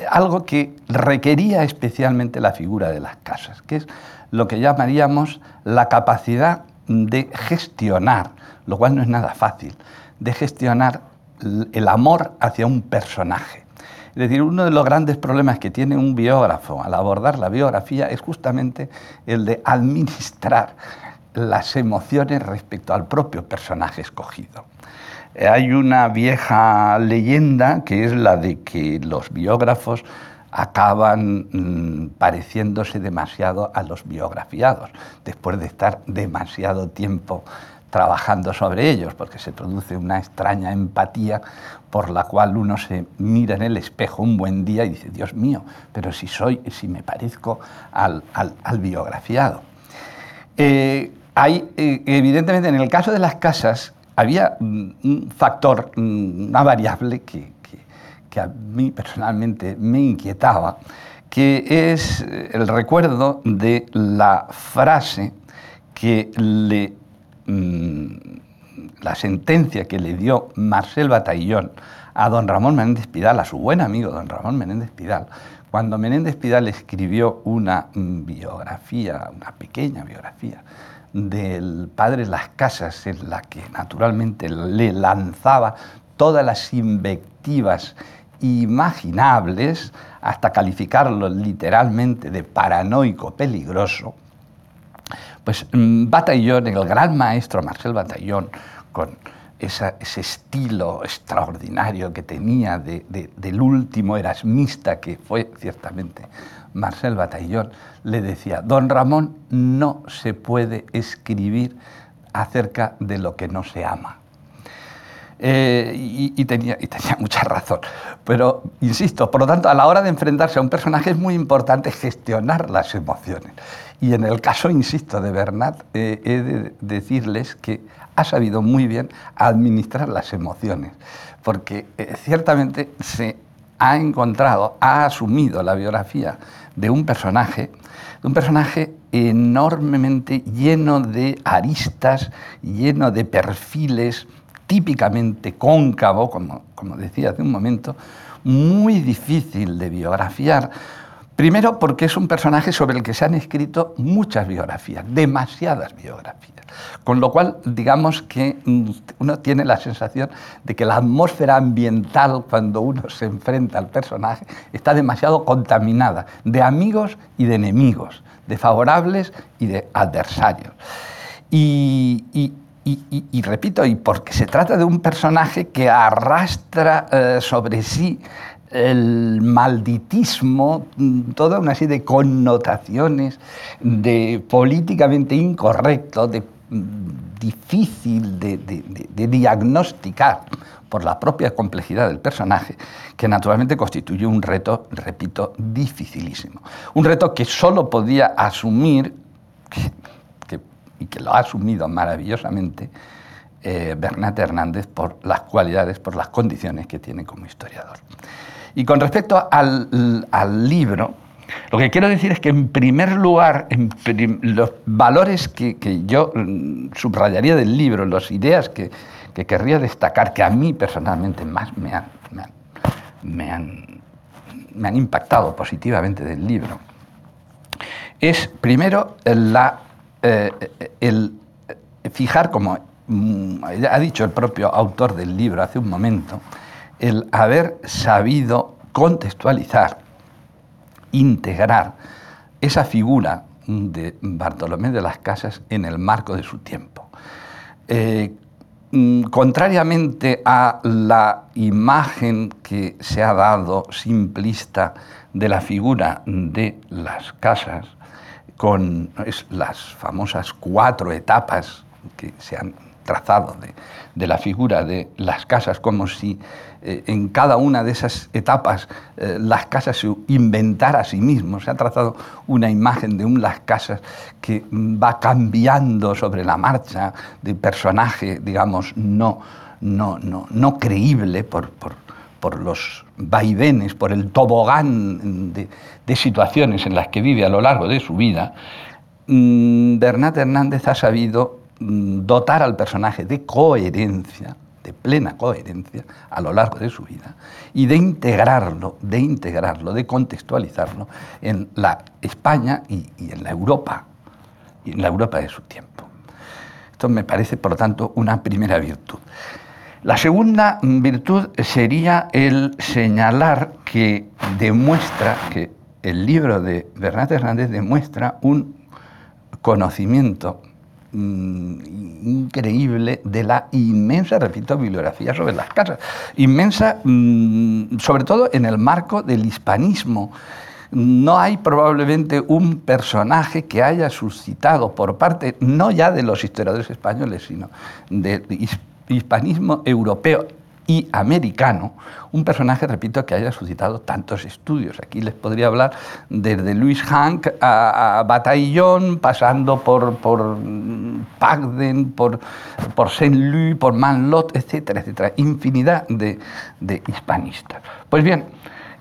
algo que requería especialmente la figura de las casas, que es lo que llamaríamos la capacidad de gestionar, lo cual no es nada fácil, de gestionar el amor hacia un personaje. Es decir, uno de los grandes problemas que tiene un biógrafo al abordar la biografía es justamente el de administrar las emociones respecto al propio personaje escogido. Hay una vieja leyenda que es la de que los biógrafos acaban mm, pareciéndose demasiado a los biografiados, después de estar demasiado tiempo trabajando sobre ellos, porque se produce una extraña empatía por la cual uno se mira en el espejo un buen día y dice, Dios mío, pero si soy, si me parezco al, biografiado. Eh, hay, eh, evidentemente, en el caso de las casas, había un factor, una variable que, que a mí personalmente me inquietaba, que es el recuerdo de la frase que le Mm, la sentencia que le dio Marcel Batallón a don Ramón Menéndez Pidal, a su buen amigo don Ramón Menéndez Pidal, cuando Menéndez Pidal escribió una mm, biografía, una pequeña biografía del padre las casas, en la que naturalmente le lanzaba todas las invectivas imaginables, hasta calificarlo literalmente de paranoico peligroso, pues mm, Batallón, el gran maestro Marcel Batallón, con ese estilo extraordinario que tenía del último erasmista que fue ciertamente Marcel Batallón, le decía, don Ramón, no se puede escribir acerca de lo que no se ama. Eh, y, tenía, y, tenía, mucha razón. Pero, insisto, por lo tanto, a la hora de enfrentarse a un personaje es muy importante gestionar las emociones. Y en el caso, insisto, de Bernat, eh, he de decirles que ha sabido muy bien administrar las emociones, porque eh, ciertamente se ha encontrado, ha asumido la biografía de un personaje, de un personaje enormemente lleno de aristas, lleno de perfiles, típicamente cóncavo, como, como decía hace un momento, muy difícil de biografiar. Primero porque es un personaje sobre el que se han escrito muchas biografías, demasiadas biografías. Con lo cual, digamos que mm, uno tiene la sensación de que la atmósfera ambiental cuando uno se enfrenta al personaje está demasiado contaminada de amigos y de enemigos, de favorables y de adversarios. y, y, repito, y porque se trata de un personaje que arrastra eh, sobre sí el malditismo, toda una serie de connotaciones de políticamente incorrecto, de difícil de, de, diagnosticar por la propia complejidad del personaje, que naturalmente constituye un reto, repito, dificilísimo. Un reto que solo podía asumir y que lo ha asumido maravillosamente eh, Bernat Hernández por las cualidades, por las condiciones que tiene como historiador. Y con respecto al, al libro, lo que quiero decir es que en primer lugar, los valores que, que, yo mm, subrayaría del libro, las ideas que, que, querría destacar, que a mí personalmente más me han, me han, me han impactado positivamente del libro, es primero la eh, el fijar, como mm, ha dicho el propio autor del libro hace un momento, el haber sabido contextualizar, integrar esa figura de Bartolomé de las Casas en el marco de su tiempo. Eh, mm, contrariamente a la imagen que se ha dado simplista de la figura de las casas, con las famosas cuatro etapas que se han trazado de, la figura de las casas, como si eh, en cada una de esas etapas eh, las casas se inventara a sí mismo. Se ha trazado una imagen de un las casas que va cambiando sobre la marcha, de personaje, digamos, no, no, no, no creíble por, por los vaivenes, por el tobogán de, situaciones en las que vive a lo largo de su vida, mm, Bernat Hernández ha sabido mm, dotar al personaje de coherencia, de plena coherencia a lo largo de su vida y de integrarlo, de integrarlo, de contextualizarlo en la España y, y en la Europa, y en la Europa de su tiempo. Esto me parece, por lo tanto, una primera virtud. La segunda virtud sería el señalar que demuestra, que el libro de Bernat Hernández demuestra un conocimiento mm, increíble de la inmensa, repito, bibliografía sobre las casas. Inmensa, mm, sobre todo en el marco del hispanismo. No hay probablemente un personaje que haya suscitado por parte, no ya de los historiadores españoles, sino de hispanismo europeo y americano, un personaje, repito, que haya suscitado tantos estudios. Aquí les podría hablar desde Louis Hank a, Bataillon, pasando por, por Pagden, por, por Saint-Louis, por Manlot, etcétera, etcétera. Infinidad de, hispanistas. Pues bien,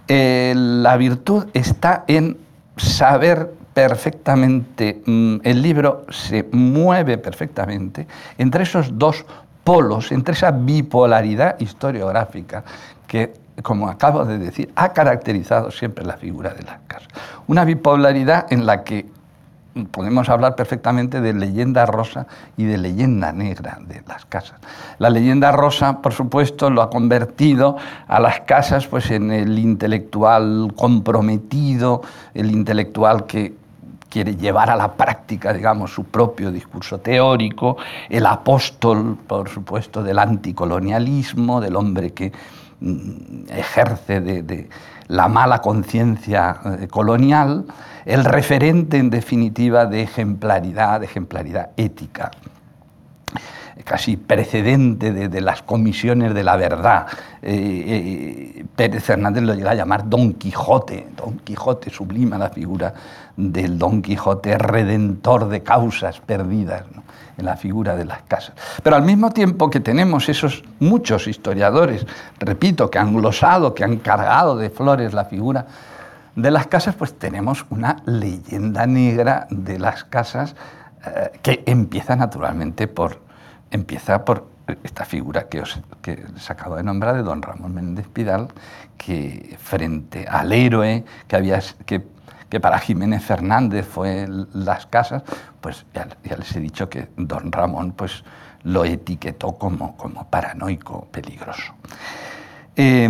eh, la virtud está en saber perfectamente, mm, el libro se mueve perfectamente entre esos dos entre esa bipolaridad historiográfica que, como acabo de decir, ha caracterizado siempre la figura de las casas. Una bipolaridad en la que podemos hablar perfectamente de leyenda rosa y de leyenda negra de las casas. La leyenda rosa, por supuesto, lo ha convertido a las casas pues, en el intelectual comprometido, el intelectual que quiere llevar a la práctica, digamos, su propio discurso teórico, el apóstol, por supuesto, del anticolonialismo, del hombre que mm, ejerce de, la mala conciencia eh, colonial, el referente, en definitiva, de ejemplaridad, de ejemplaridad ética casi precedente de, las comisiones de la verdad. Eh, eh, Pérez Hernández lo llega a llamar Don Quijote. Don Quijote sublima la figura del Don Quijote redentor de causas perdidas en la figura de las casas. Pero al mismo tiempo que tenemos esos muchos historiadores, repito, que han glosado, que han cargado de flores la figura de las casas, pues tenemos una leyenda negra de las casas eh, que empieza naturalmente por empieza por esta figura que, os, que les acabo de nombrar de don Ramón Méndez Pidal, que frente al héroe que, había, que para Jiménez Fernández fue las casas, pues ya, les he dicho que don Ramón pues, lo etiquetó como, como paranoico peligroso. Eh,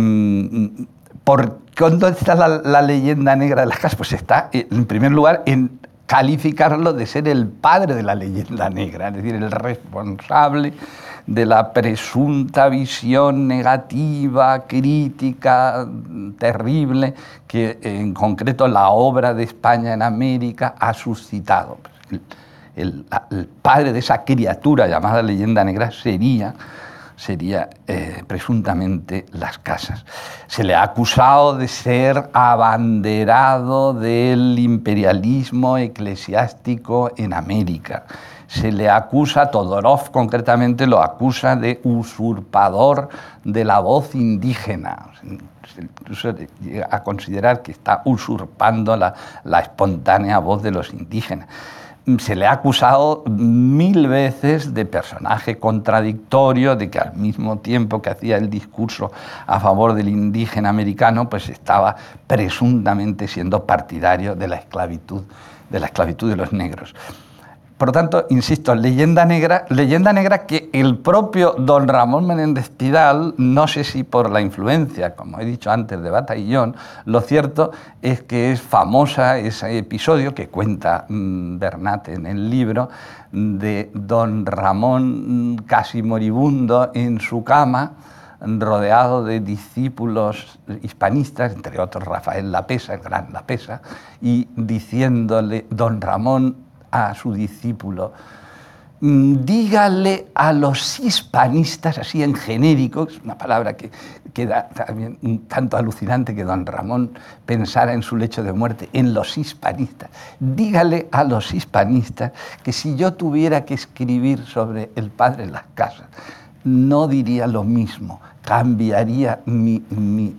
¿Por dónde está la, la, leyenda negra de las casas? Pues está, en primer lugar, en calificarlo de ser el padre de la leyenda negra, es decir, el responsable de la presunta visión negativa, crítica, terrible, que en concreto la obra de España en América ha suscitado. El, padre de esa criatura llamada leyenda negra sería sería eh, presuntamente las casas. Se le ha acusado de ser abanderado del imperialismo eclesiástico en América. Se le acusa, Todorov concretamente lo acusa de usurpador de la voz indígena. Incluso llega a considerar que está usurpando la, la espontánea voz de los indígenas se le ha acusado mil veces de personaje contradictorio, de que al mismo tiempo que hacía el discurso a favor del indígena americano, pues estaba presuntamente siendo partidario de la esclavitud, de la esclavitud de los negros. Por lo tanto, insisto, leyenda negra, leyenda negra que el propio don Ramón Menéndez Pidal, no sé si por la influencia, como he dicho antes, de Batallón, lo cierto es que es famosa ese episodio que cuenta mm, Bernat en el libro de don Ramón mm, casi moribundo en su cama, rodeado de discípulos hispanistas, entre otros Rafael Lapesa, el gran Lapesa, y diciéndole, don Ramón, a su discípulo, mm, dígale a los hispanistas, así en genérico, es una palabra que queda también un tanto alucinante que don Ramón pensara en su lecho de muerte, en los hispanistas. Dígale a los hispanistas que si yo tuviera que escribir sobre el padre de las casas, no diría lo mismo, cambiaría mi,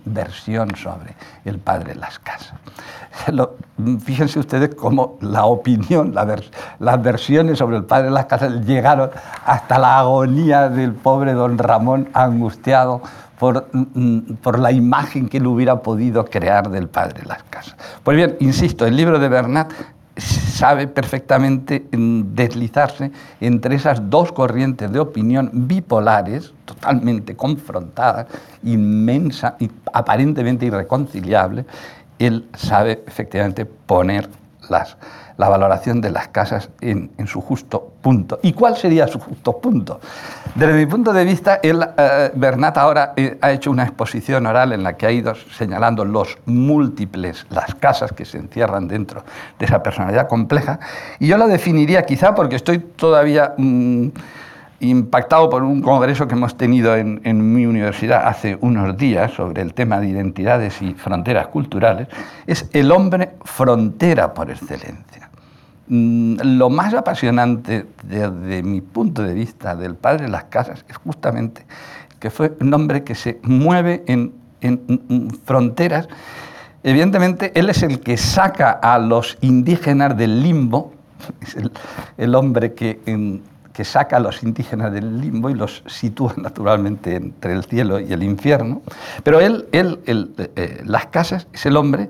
versión sobre el padre las casas. fíjense ustedes cómo la opinión, las versiones sobre el padre las casas llegaron hasta la agonía del pobre don Ramón angustiado por, mm, por, la imagen que él hubiera podido crear del padre las casas. Pues bien, insisto, el libro de Bernat sabe perfectamente deslizarse entre esas dos corrientes de opinión bipolares, totalmente confrontadas, inmensa y aparentemente irreconciliables. Él sabe efectivamente poner las la valoración de las casas en, su justo punto. ¿Y cuál sería su justo punto? Desde mi punto de vista, eh, Bernat ahora eh, ha hecho una exposición oral en la que ha ido señalando los múltiples, las casas que se encierran dentro de esa personalidad compleja, y yo la definiría quizá porque estoy todavía... Mm, impactado por un congreso que hemos tenido en, en, mi universidad hace unos días sobre el tema de identidades y fronteras culturales, es el hombre frontera por excelencia. Mm, lo más apasionante desde mi punto de vista del padre las casas es justamente que fue un hombre que se mueve en, fronteras. Evidentemente, él es el que saca a los indígenas del limbo, es el, hombre que, que saca a los indígenas del limbo y los sitúa naturalmente entre el cielo y el infierno. Pero él, él, eh, las casas, es el hombre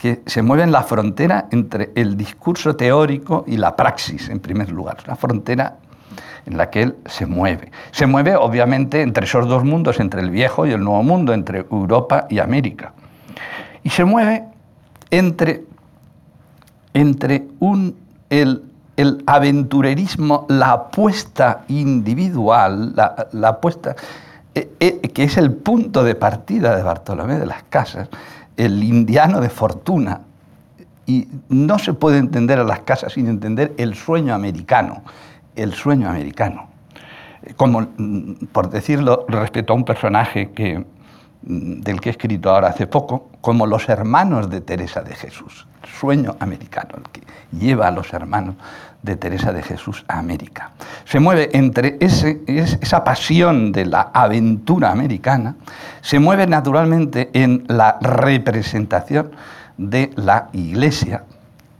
que se mueve en la frontera entre el discurso teórico y la praxis, en primer lugar, la frontera en la que él se mueve. Se mueve obviamente entre esos dos mundos, entre el viejo y el nuevo mundo, entre Europa y América. Y se mueve entre, entre un, el, aventurerismo, la apuesta individual, la, apuesta eh, eh, que es el punto de partida de Bartolomé de las Casas, el indiano de fortuna. Y no se puede entender a las casas sin entender el sueño americano, el sueño americano. Como, mm, por decirlo respecto a un personaje que, mm, del que he escrito ahora hace poco, como los hermanos de Teresa de Jesús, sueño americano, el que lleva a los hermanos de Teresa de Jesús a América. Se mueve entre esa pasión de la aventura americana, se mueve naturalmente en la representación de la iglesia,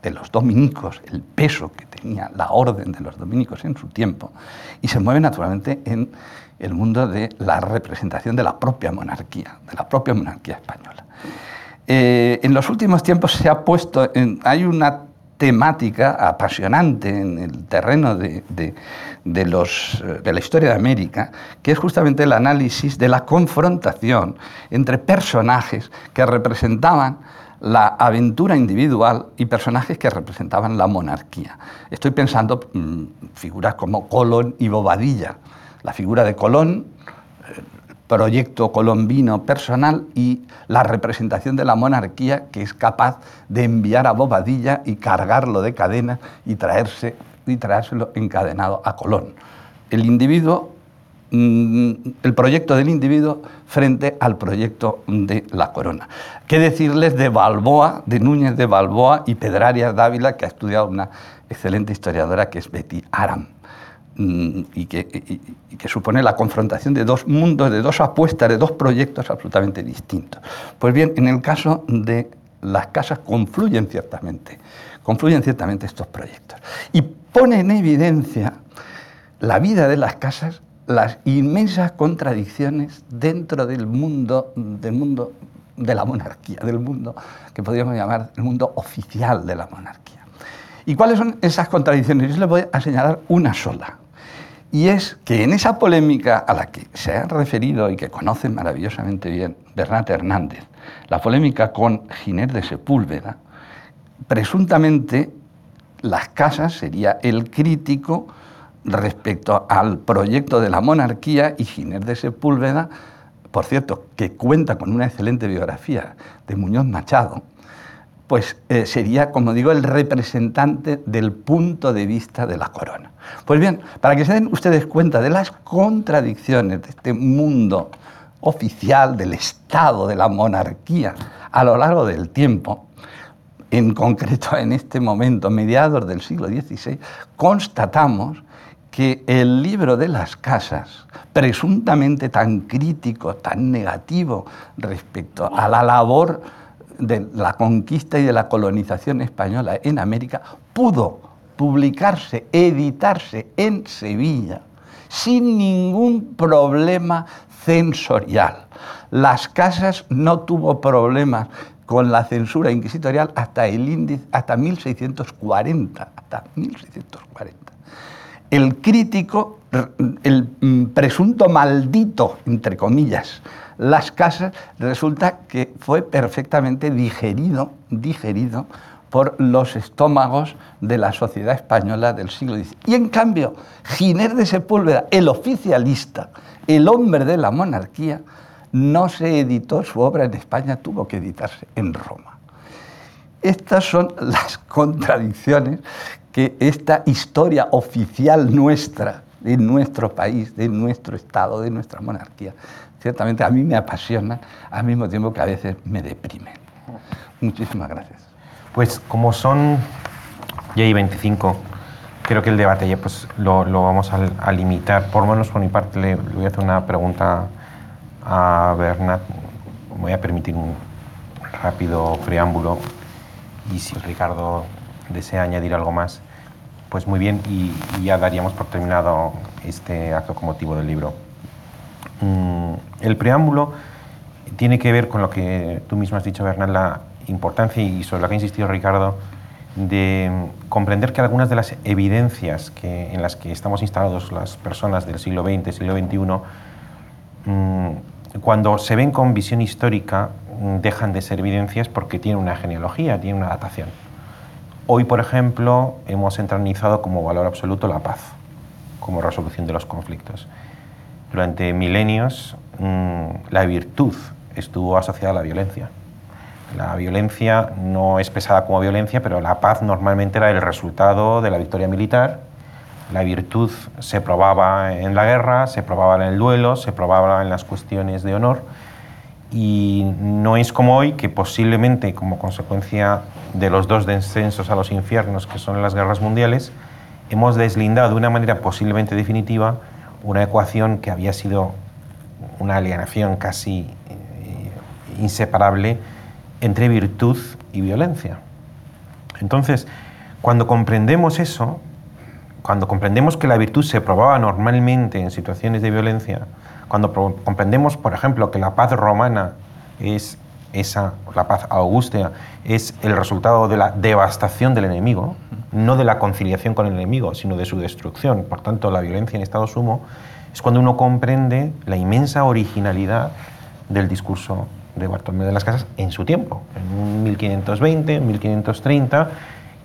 de los dominicos, el peso que tenía la orden de los dominicos en su tiempo, y se mueve naturalmente en el mundo de la representación de la propia monarquía, de la propia monarquía española. Eh, en los últimos tiempos se ha puesto, hay una temática apasionante en el terreno de, los, eh, de la historia de América, que es justamente el análisis de la confrontación entre personajes que representaban la aventura individual y personajes que representaban la monarquía. Estoy pensando en mm, figuras como Colón y Bobadilla. La figura de Colón proyecto colombino personal y la representación de la monarquía que es capaz de enviar a Bobadilla y cargarlo de cadenas y, traerse, y traérselo encadenado a Colón. El individuo, mm, el proyecto del individuo frente al proyecto de la corona. ¿Qué decirles de Balboa, de Núñez de Balboa y Pedrarias Dávila, que ha estudiado una excelente historiadora que es Betty Aram? Mm, y que, que, supone la confrontación de dos mundos, de dos apuestas, de dos proyectos absolutamente distintos. Pues bien, en el caso de las casas confluyen ciertamente, confluyen ciertamente estos proyectos. Y pone en evidencia la vida de las casas, las inmensas contradicciones dentro del mundo, del mundo de la monarquía, del mundo que podríamos llamar el mundo oficial de la monarquía. ¿Y cuáles son esas contradicciones? Yo les voy a señalar una sola. Y es que en esa polémica a la que se ha referido y que conoce maravillosamente bien Bernat Hernández, la polémica con Ginés de Sepúlveda, presuntamente las casas sería el crítico respecto al proyecto de la monarquía y Ginés de Sepúlveda, por cierto, que cuenta con una excelente biografía de Muñoz Machado, pues eh, sería, como digo, el representante del punto de vista de la corona. Pues bien, para que se den ustedes cuenta de las contradicciones de este mundo oficial, del Estado, de la monarquía, a lo largo del tiempo, en concreto en este momento, mediados del siglo XVI, constatamos que el libro de las casas, presuntamente tan crítico, tan negativo respecto a la labor de la conquista y de la colonización española en América, pudo publicarse, editarse en Sevilla sin ningún problema censorial. Las casas no tuvo problemas con la censura inquisitorial hasta el índice, hasta 1640, hasta 1640. El crítico, el mm, presunto maldito, entre comillas, las casas, resulta que fue perfectamente digerido, digerido por los estómagos de la sociedad española del siglo XIX. Y en cambio, Giner de Sepúlveda, el oficialista, el hombre de la monarquía, no se editó su obra en España, tuvo que editarse en Roma. Estas son las contradicciones que esta historia oficial nuestra, de nuestro país, de nuestro Estado, de nuestra monarquía, ciertamente a mí me apasiona, al mismo tiempo que a veces me deprimen. Muchísimas gracias. Pues como son ya hay 25, creo que el debate ya pues lo, lo vamos a, limitar. Por lo menos por mi parte le, voy a hacer una pregunta a Bernat. Voy a permitir un rápido preámbulo y si Ricardo desea añadir algo más, pues muy bien y, ya daríamos por terminado este acto como motivo del libro. Mm, el preámbulo tiene que ver con lo que tú mismo has dicho, Bernat, la importancia y sobre lo que ha insistido Ricardo, de comprender que algunas de las evidencias que, en las que estamos instalados las personas del siglo XX, siglo XXI, mm, cuando se ven con visión histórica, mm, dejan de ser evidencias porque tienen una genealogía, tienen una datación. Hoy, por ejemplo, hemos entronizado como valor absoluto la paz, como resolución de los conflictos. Durante milenios, mm, la virtud estuvo asociada a la violencia la violencia no es pesada como violencia, pero la paz normalmente era el resultado de la victoria militar. La virtud se probaba en la guerra, se probaba en el duelo, se probaba en las cuestiones de honor. Y no es como hoy, que posiblemente como consecuencia de los dos descensos a los infiernos que son las guerras mundiales, hemos deslindado de una manera posiblemente definitiva una ecuación que había sido una alienación casi eh, inseparable entre virtud y violencia. Entonces, cuando comprendemos eso, cuando comprendemos que la virtud se probaba normalmente en situaciones de violencia, cuando comprendemos, por ejemplo, que la paz romana es esa, la paz augusta, es el resultado de la devastación del enemigo, no de la conciliación con el enemigo, sino de su destrucción, por tanto la violencia en estado sumo, es cuando uno comprende la inmensa originalidad del discurso de Bartolomé de las Casas en su tiempo, en 1520, 1530,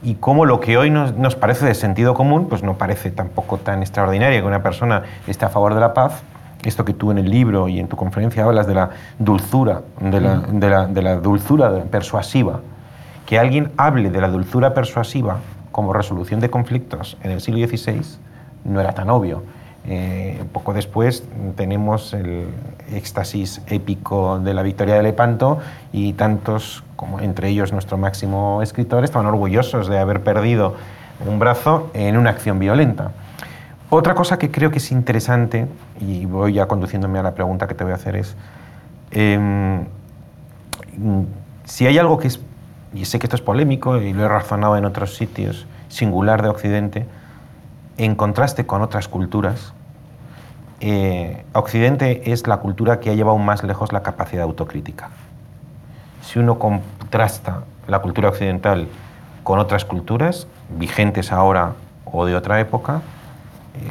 y cómo lo que hoy nos, parece de sentido común, pues no parece tampoco tan extraordinario que una persona esté a favor de la paz. Esto que tú en el libro y en tu conferencia hablas de la dulzura, de la, mm. de la, de la dulzura persuasiva, que alguien hable de la dulzura persuasiva como resolución de conflictos en el siglo XVI no era tan obvio. Eh, poco después tenemos el éxtasis épico de la victoria de Lepanto y tantos, como entre ellos nuestro máximo escritor, estaban orgullosos de haber perdido un brazo en una acción violenta. Otra cosa que creo que es interesante, y voy ya conduciéndome a la pregunta que te voy a hacer, es em, si hay algo que es, y sé que esto es polémico y lo he razonado en otros sitios, singular de Occidente, en contraste con otras culturas, eh, Occidente es la cultura que ha llevado más lejos la capacidad autocrítica. Si uno contrasta la cultura occidental con otras culturas, vigentes ahora o de otra época, eh,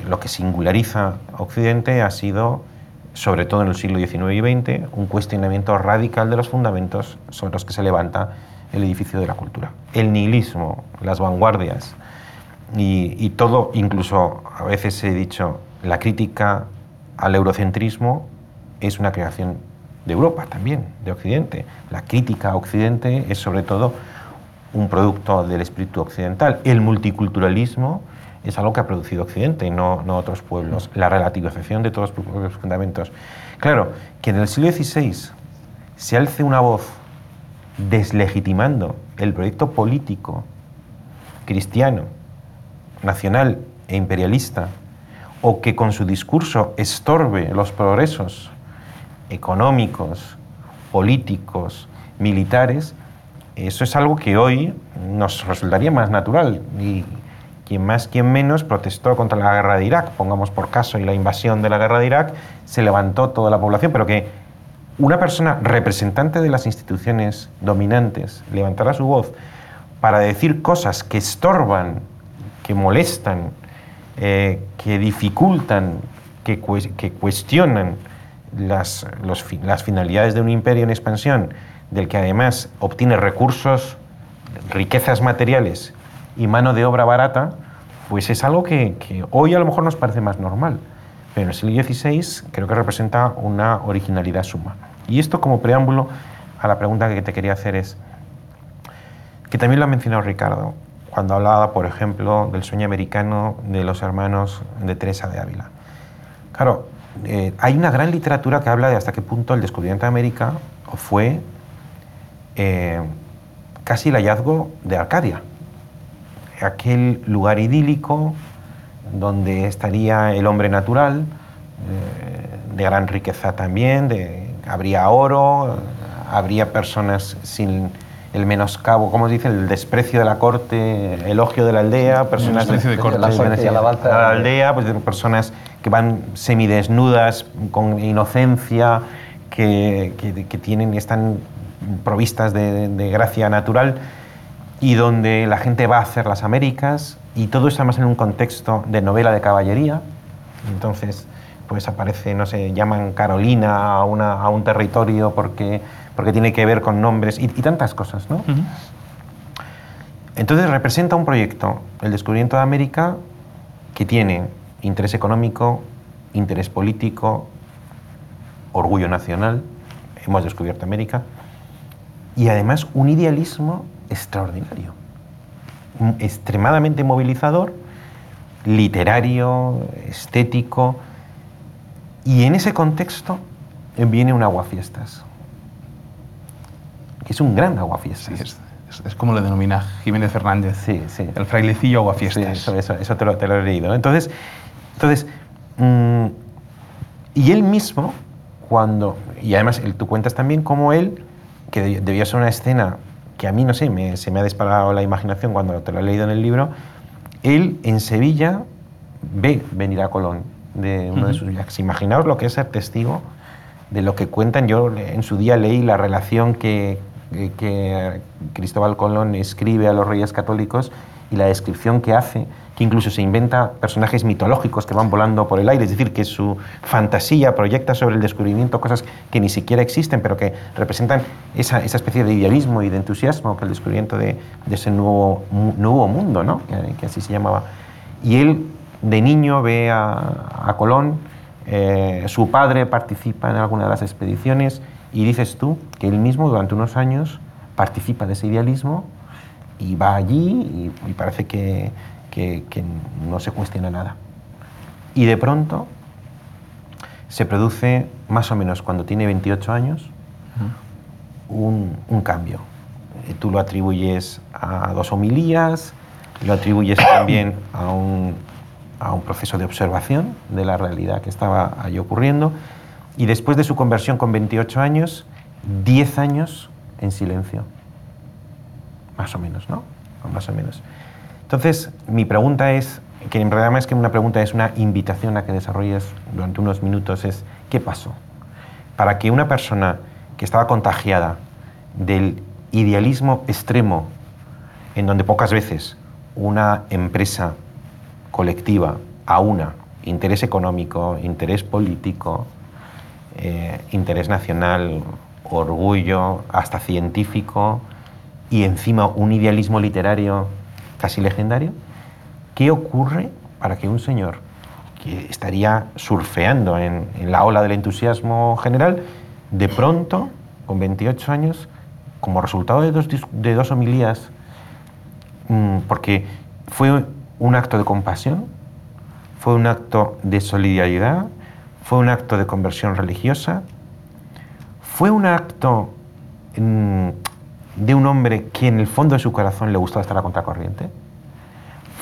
lo que singulariza Occidente ha sido, sobre todo en el siglo XIX y XX, un cuestionamiento radical de los fundamentos sobre los que se levanta el edificio de la cultura. El nihilismo, las vanguardias y, y todo, incluso a veces he dicho, la crítica al eurocentrismo es una creación de Europa también, de Occidente. La crítica a Occidente es sobre todo un producto del espíritu occidental. El multiculturalismo es algo que ha producido Occidente, no, no otros pueblos. La relativización de todos los fundamentos. Claro, que en el siglo XVI se alce una voz deslegitimando el proyecto político cristiano, nacional e imperialista o que con su discurso estorbe los progresos económicos, políticos, militares, eso es algo que hoy nos resultaría más natural. Y quien más, quien menos protestó contra la guerra de Irak, pongamos por caso, y la invasión de la guerra de Irak, se levantó toda la población, pero que una persona representante de las instituciones dominantes levantara su voz para decir cosas que estorban, que molestan, eh, que dificultan, que, cuestionan las finalidades de un imperio en expansión, del que además obtiene recursos, riquezas materiales y mano de obra barata, pues es algo que, que, hoy a lo mejor nos parece más normal. Pero en el siglo XVI creo que representa una originalidad suma. Y esto como preámbulo a la pregunta que te quería hacer es, que también lo ha mencionado Ricardo, cuando hablaba, por ejemplo, del sueño americano de los hermanos de Teresa de Ávila. Claro, eh, hay una gran literatura que habla de hasta qué punto el descubrimiento de América fue eh, casi el hallazgo de Arcadia, aquel lugar idílico donde estaría el hombre natural, eh, de gran riqueza también, de, habría oro, habría personas sin el menoscabo, ¿cómo se dice? El desprecio de la corte, elogio de la aldea, personas de corte, la, la, la aldea, pues personas que van semidesnudas, con inocencia, que, que, que tienen, están provistas de, gracia natural y donde la gente va a hacer las Américas y todo eso además en un contexto de novela de caballería. Entonces, pues aparece, no sé, llaman Carolina a, una, a un territorio porque porque tiene que ver con nombres y, y tantas cosas, ¿no? Uh -huh. Entonces representa un proyecto, el descubrimiento de América, que tiene interés económico, interés político, orgullo nacional, hemos descubierto América, y además un idealismo extraordinario, extremadamente movilizador, literario, estético, y en ese contexto viene un aguafiestas que es un gran aguafiestas. Sí, es, es, como lo denomina Jiménez Fernández, sí, sí. el frailecillo aguafiestas. Sí, eso, eso, eso te, lo, te, lo, he leído. Entonces, entonces mmm, y él mismo, cuando, y además tú cuentas también cómo él, que debió ser una escena que a mí, no sé, me, se me ha disparado la imaginación cuando te lo he leído en el libro, él en Sevilla ve venir a Colón de uno uh -huh. de sus viajes. Imaginaos lo que es ser testigo de lo que cuentan. Yo en su día leí la relación que, que Cristóbal Colón escribe a los reyes católicos y la descripción que hace, que incluso se inventa personajes mitológicos que van volando por el aire, es decir, que su fantasía proyecta sobre el descubrimiento cosas que ni siquiera existen, pero que representan esa, esa especie de idealismo y de entusiasmo que el descubrimiento de, de ese nuevo, nuevo mundo, ¿no? que, que, así se llamaba. Y él de niño ve a, a Colón, eh, su padre participa en alguna de las expediciones, y dices tú que él mismo durante unos años participa de ese idealismo y va allí y, y parece que, que, que, no se cuestiona nada. Y de pronto se produce, más o menos cuando tiene 28 años, un, un cambio. Tú lo atribuyes a dos homilías, lo atribuyes también a un, a un proceso de observación de la realidad que estaba allí ocurriendo y después de su conversión con 28 años, 10 años en silencio. Más o menos, ¿no? Más o menos. Entonces, mi pregunta es, que en realidad más que una pregunta es una invitación a que desarrolles durante unos minutos, es ¿qué pasó? Para que una persona que estaba contagiada del idealismo extremo, en donde pocas veces una empresa colectiva a una interés económico, interés político, eh, interés nacional, orgullo, hasta científico y encima un idealismo literario casi legendario, ¿qué ocurre para que un señor que estaría surfeando en, la ola del entusiasmo general, de pronto, con 28 años, como resultado de dos, de dos homilías, mmm, porque fue un acto de compasión, fue un acto de solidaridad, fue un acto de conversión religiosa, fue un acto mmm, de un hombre que en el fondo de su corazón le gustaba estar a contracorriente,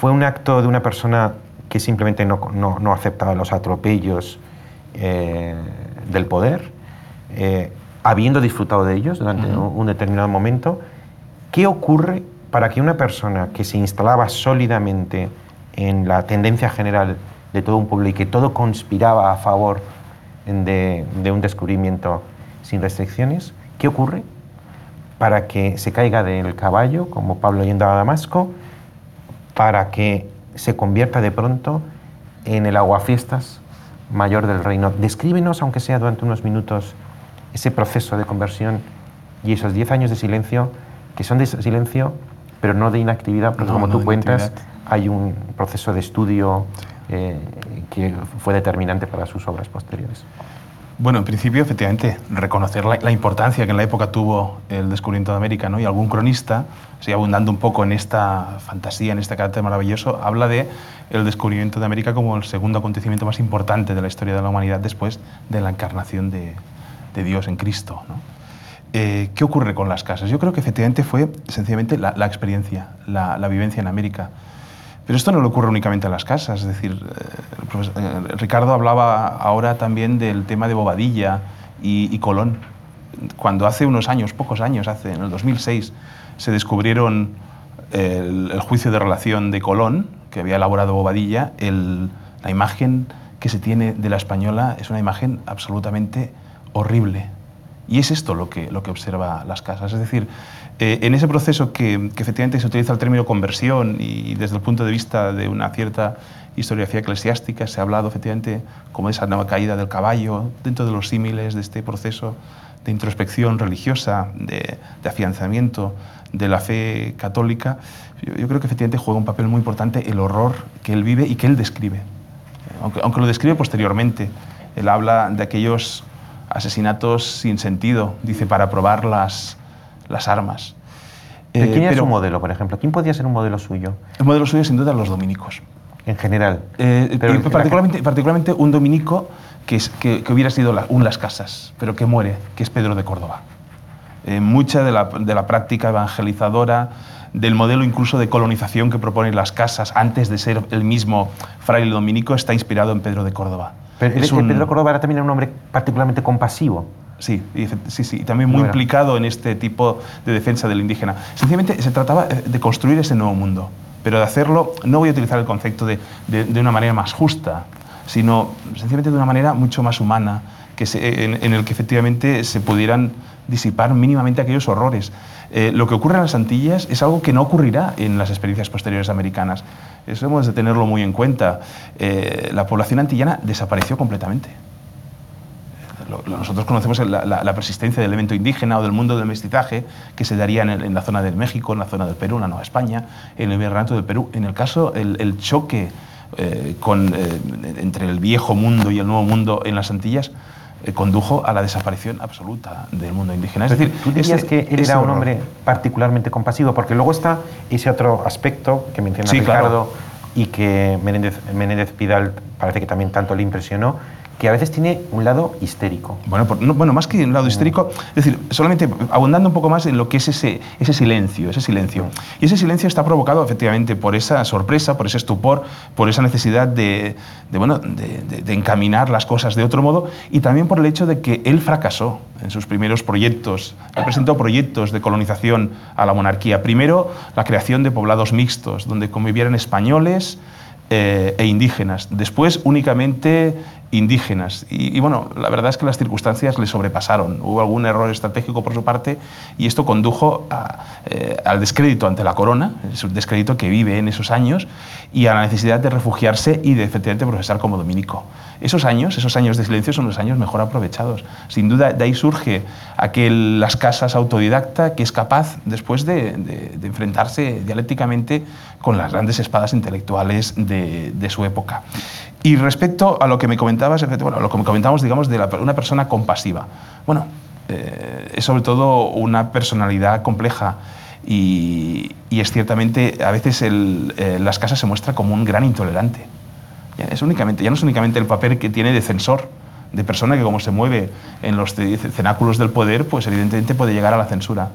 fue un acto de una persona que simplemente no, no, aceptaba los atropellos eh, del poder, eh, habiendo disfrutado de ellos durante un, determinado momento, ¿qué ocurre para que una persona que se instalaba sólidamente en la tendencia general de todo un pueblo y que todo conspiraba a favor de, de un descubrimiento sin restricciones, ¿qué ocurre para que se caiga del caballo, como Pablo yendo a Damasco, para que se convierta de pronto en el aguafiestas mayor del reino. Descríbenos, aunque sea durante unos minutos, ese proceso de conversión y esos diez años de silencio, que son de silencio, pero no de inactividad, porque como tú cuentas, hay un proceso de estudio eh, que fue determinante para sus obras posteriores. Bueno, en principio, efectivamente, reconocer la, importancia que en la época tuvo el descubrimiento de América, ¿no? Y algún cronista, sigue abundando un poco en esta fantasía, en este carácter maravilloso, habla de el descubrimiento de América como el segundo acontecimiento más importante de la historia de la humanidad después de la encarnación de, Dios en Cristo, eh, ¿Qué ocurre con las casas? Yo creo que efectivamente fue sencillamente la, experiencia, la vivencia en América. Pero esto no le ocurre únicamente a las casas, es decir, eh, eh, Ricardo hablaba ahora también del tema de Bobadilla y, Colón. Cuando hace unos años, pocos años, hace, en el 2006, se descubrieron el, juicio de relación de Colón, que había elaborado Bobadilla, la imagen que se tiene de la española es una imagen absolutamente horrible. Y es esto lo que, lo que observa las casas. Es decir, eh, en ese proceso que, efectivamente se utiliza el término conversión y desde el punto de vista de una cierta historiografía eclesiástica se ha hablado efectivamente como esa nueva caída del caballo dentro de los símiles de este proceso de introspección religiosa, de, afianzamiento de la fe católica, yo, creo que efectivamente juega un papel muy importante el horror que él vive y que él describe. Aunque, aunque lo describe posteriormente, él habla de aquellos asesinatos sin sentido, dice, para probar las, las armas. ¿De quién es su modelo, por ejemplo? ¿Quién podría ser un modelo suyo? El modelo suyo, sin duda, los dominicos. En general. Eh, particularmente, particularmente, un dominico que, que, hubiera sido un Las Casas, pero que muere, que es Pedro de Córdoba. Eh, mucha de la, de la, práctica evangelizadora, del modelo incluso de colonización que proponen las casas antes de ser el mismo fraile dominico, está inspirado en Pedro de Córdoba. Pero es Pedro Córdoba era también un hombre particularmente compasivo. Sí, y, sí, sí, y también muy implicado en este tipo de defensa del indígena. Sencillamente se trataba eh, de construir ese nuevo mundo, pero de hacerlo, no voy a utilizar el concepto de, de, una manera más justa, sino sencillamente de una manera mucho más humana, que en, el que efectivamente se pudieran disipar mínimamente aquellos horrores. Eh, lo que ocurre en las Antillas es algo que no ocurrirá en las experiencias posteriores americanas. Eso hemos de tenerlo muy en cuenta. Eh, la población antillana desapareció completamente nosotros conocemos la, persistencia del elemento indígena o del mundo del mestizaje que se daría en, la zona del México, en la zona del Perú, en la Nueva España, en el Virreinato del Perú. En el caso, el, choque eh, con, eh, entre el viejo mundo y el nuevo mundo en las Antillas eh, condujo a la desaparición absoluta del mundo indígena. Es decir, tú dirías que él era un hombre particularmente compasivo, porque luego está ese otro aspecto que menciona Ricardo y que Menéndez, Menéndez Pidal parece que también tanto le impresionó, que a veces tiene un lado histérico. Bueno, bueno más que un lado histérico, es decir, solamente abundando un poco más en lo que es ese, ese silencio, ese silencio. Y ese silencio está provocado efectivamente por esa sorpresa, por ese estupor, por esa necesidad de, bueno, de, encaminar las cosas de otro modo y también por el hecho de que él fracasó en sus primeros proyectos. Él presentó proyectos de colonización a la monarquía. Primero, la creación de poblados mixtos, donde convivieran españoles, eh, e indígenas. Después únicamente indígenas. Y, bueno, la verdad es que las circunstancias le sobrepasaron. Hubo algún error estratégico por su parte y esto condujo eh, al descrédito ante la corona, un descrédito que vive en esos años, y a la necesidad de refugiarse y de efectivamente profesar como dominico. Esos años, esos años de silencio son los años mejor aprovechados. Sin duda, de ahí surge aquel Las Casas autodidacta que es capaz después de, enfrentarse dialécticamente con las grandes espadas intelectuales de su época. Y respecto a lo que me comentabas, bueno, lo que me comentamos, digamos, de una persona compasiva. Bueno, eh, es sobre todo una personalidad compleja y, es ciertamente, a veces eh, las casas se muestra como un gran intolerante. Ya, es únicamente, ya no es únicamente el papel que tiene de censor, de persona que como se mueve en los cenáculos del poder, pues evidentemente puede llegar a la censura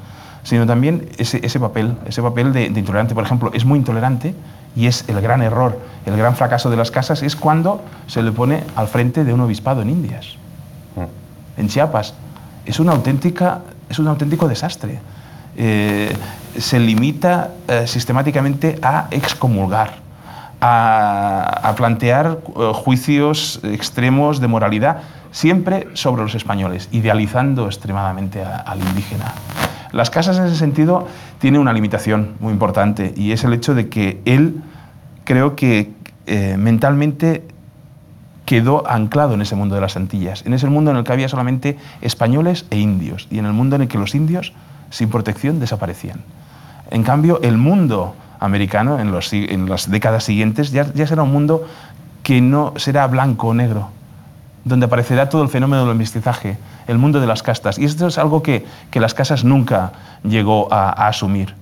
sino también ese, ese papel, ese papel de, de, intolerante. Por ejemplo, es muy intolerante y es el gran error, el gran fracaso de las casas es cuando se le pone al frente de un obispado en Indias, mm. en Chiapas. Es, una auténtica, es un auténtico desastre. Eh, se limita eh, sistemáticamente a excomulgar, a, a plantear uh, juicios extremos de moralidad, siempre sobre los españoles, idealizando extremadamente a, al indígena. Las casas en ese sentido tienen una limitación muy importante y es el hecho de que él creo que eh, mentalmente quedó anclado en ese mundo de las Antillas, en ese mundo en el que había solamente españoles e indios y en el mundo en el que los indios sin protección desaparecían. En cambio, el mundo americano en las décadas siguientes ya, ya será un mundo que no será blanco o negro, donde aparecerá todo el fenómeno del mestizaje, el mundo de las castas. Y esto es algo que, que las casas nunca llegó a, asumir.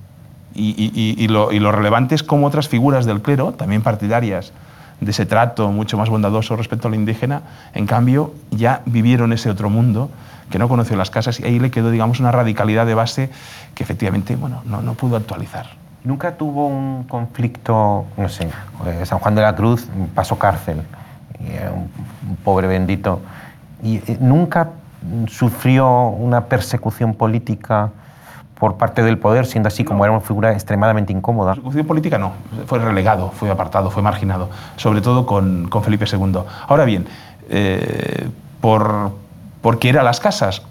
Y, y, y, lo, y, lo, relevante es cómo otras figuras del clero, también partidarias de ese trato mucho más bondadoso respecto al indígena, en cambio ya vivieron ese otro mundo que no conoció las casas y ahí le quedó, digamos, una radicalidad de base que efectivamente bueno, no, no pudo actualizar. ¿Nunca tuvo un conflicto, no sé, eh, San Juan de la Cruz pasó cárcel, un pobre bendito, y eh, nunca sufrió una persecución política por parte del poder, siendo así como era una figura extremadamente incómoda. Persecución política no, fue relegado, fue apartado, fue marginado, sobre todo con, con Felipe II. Ahora bien, eh, por, porque era las casas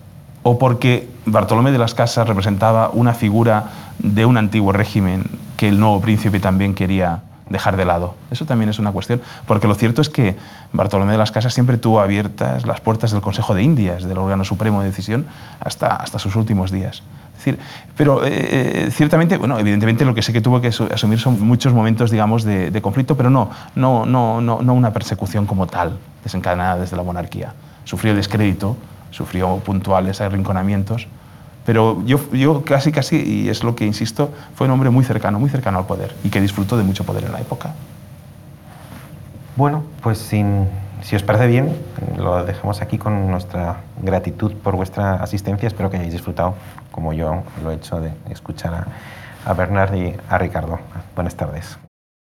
o porque Bartolomé de las Casas representaba una figura de un antiguo régimen que el nuevo príncipe también quería dejar de lado. Eso también es una cuestión, porque lo cierto es que Bartolomé de las Casas siempre tuvo abiertas las puertas del Consejo de Indias, del órgano supremo de decisión, hasta, hasta sus últimos días. Decir, pero eh, ciertamente, bueno, evidentemente lo que sé que tuvo que asumir son muchos momentos, digamos, de, de conflicto, pero no, no, no, no, no una persecución como tal, desencadenada desde la monarquía. Sufrió descrédito, sufrió puntuales arrinconamientos, pero yo, yo casi, casi, y es lo que insisto, fue un hombre muy cercano, muy cercano al poder y que disfrutó de mucho poder en la época. Bueno, pues sin, si os parece bien, lo dejamos aquí con nuestra gratitud por vuestra asistencia. Espero que hayáis disfrutado, como yo lo he hecho, de escuchar a, a Bernard y a Ricardo. Buenas tardes.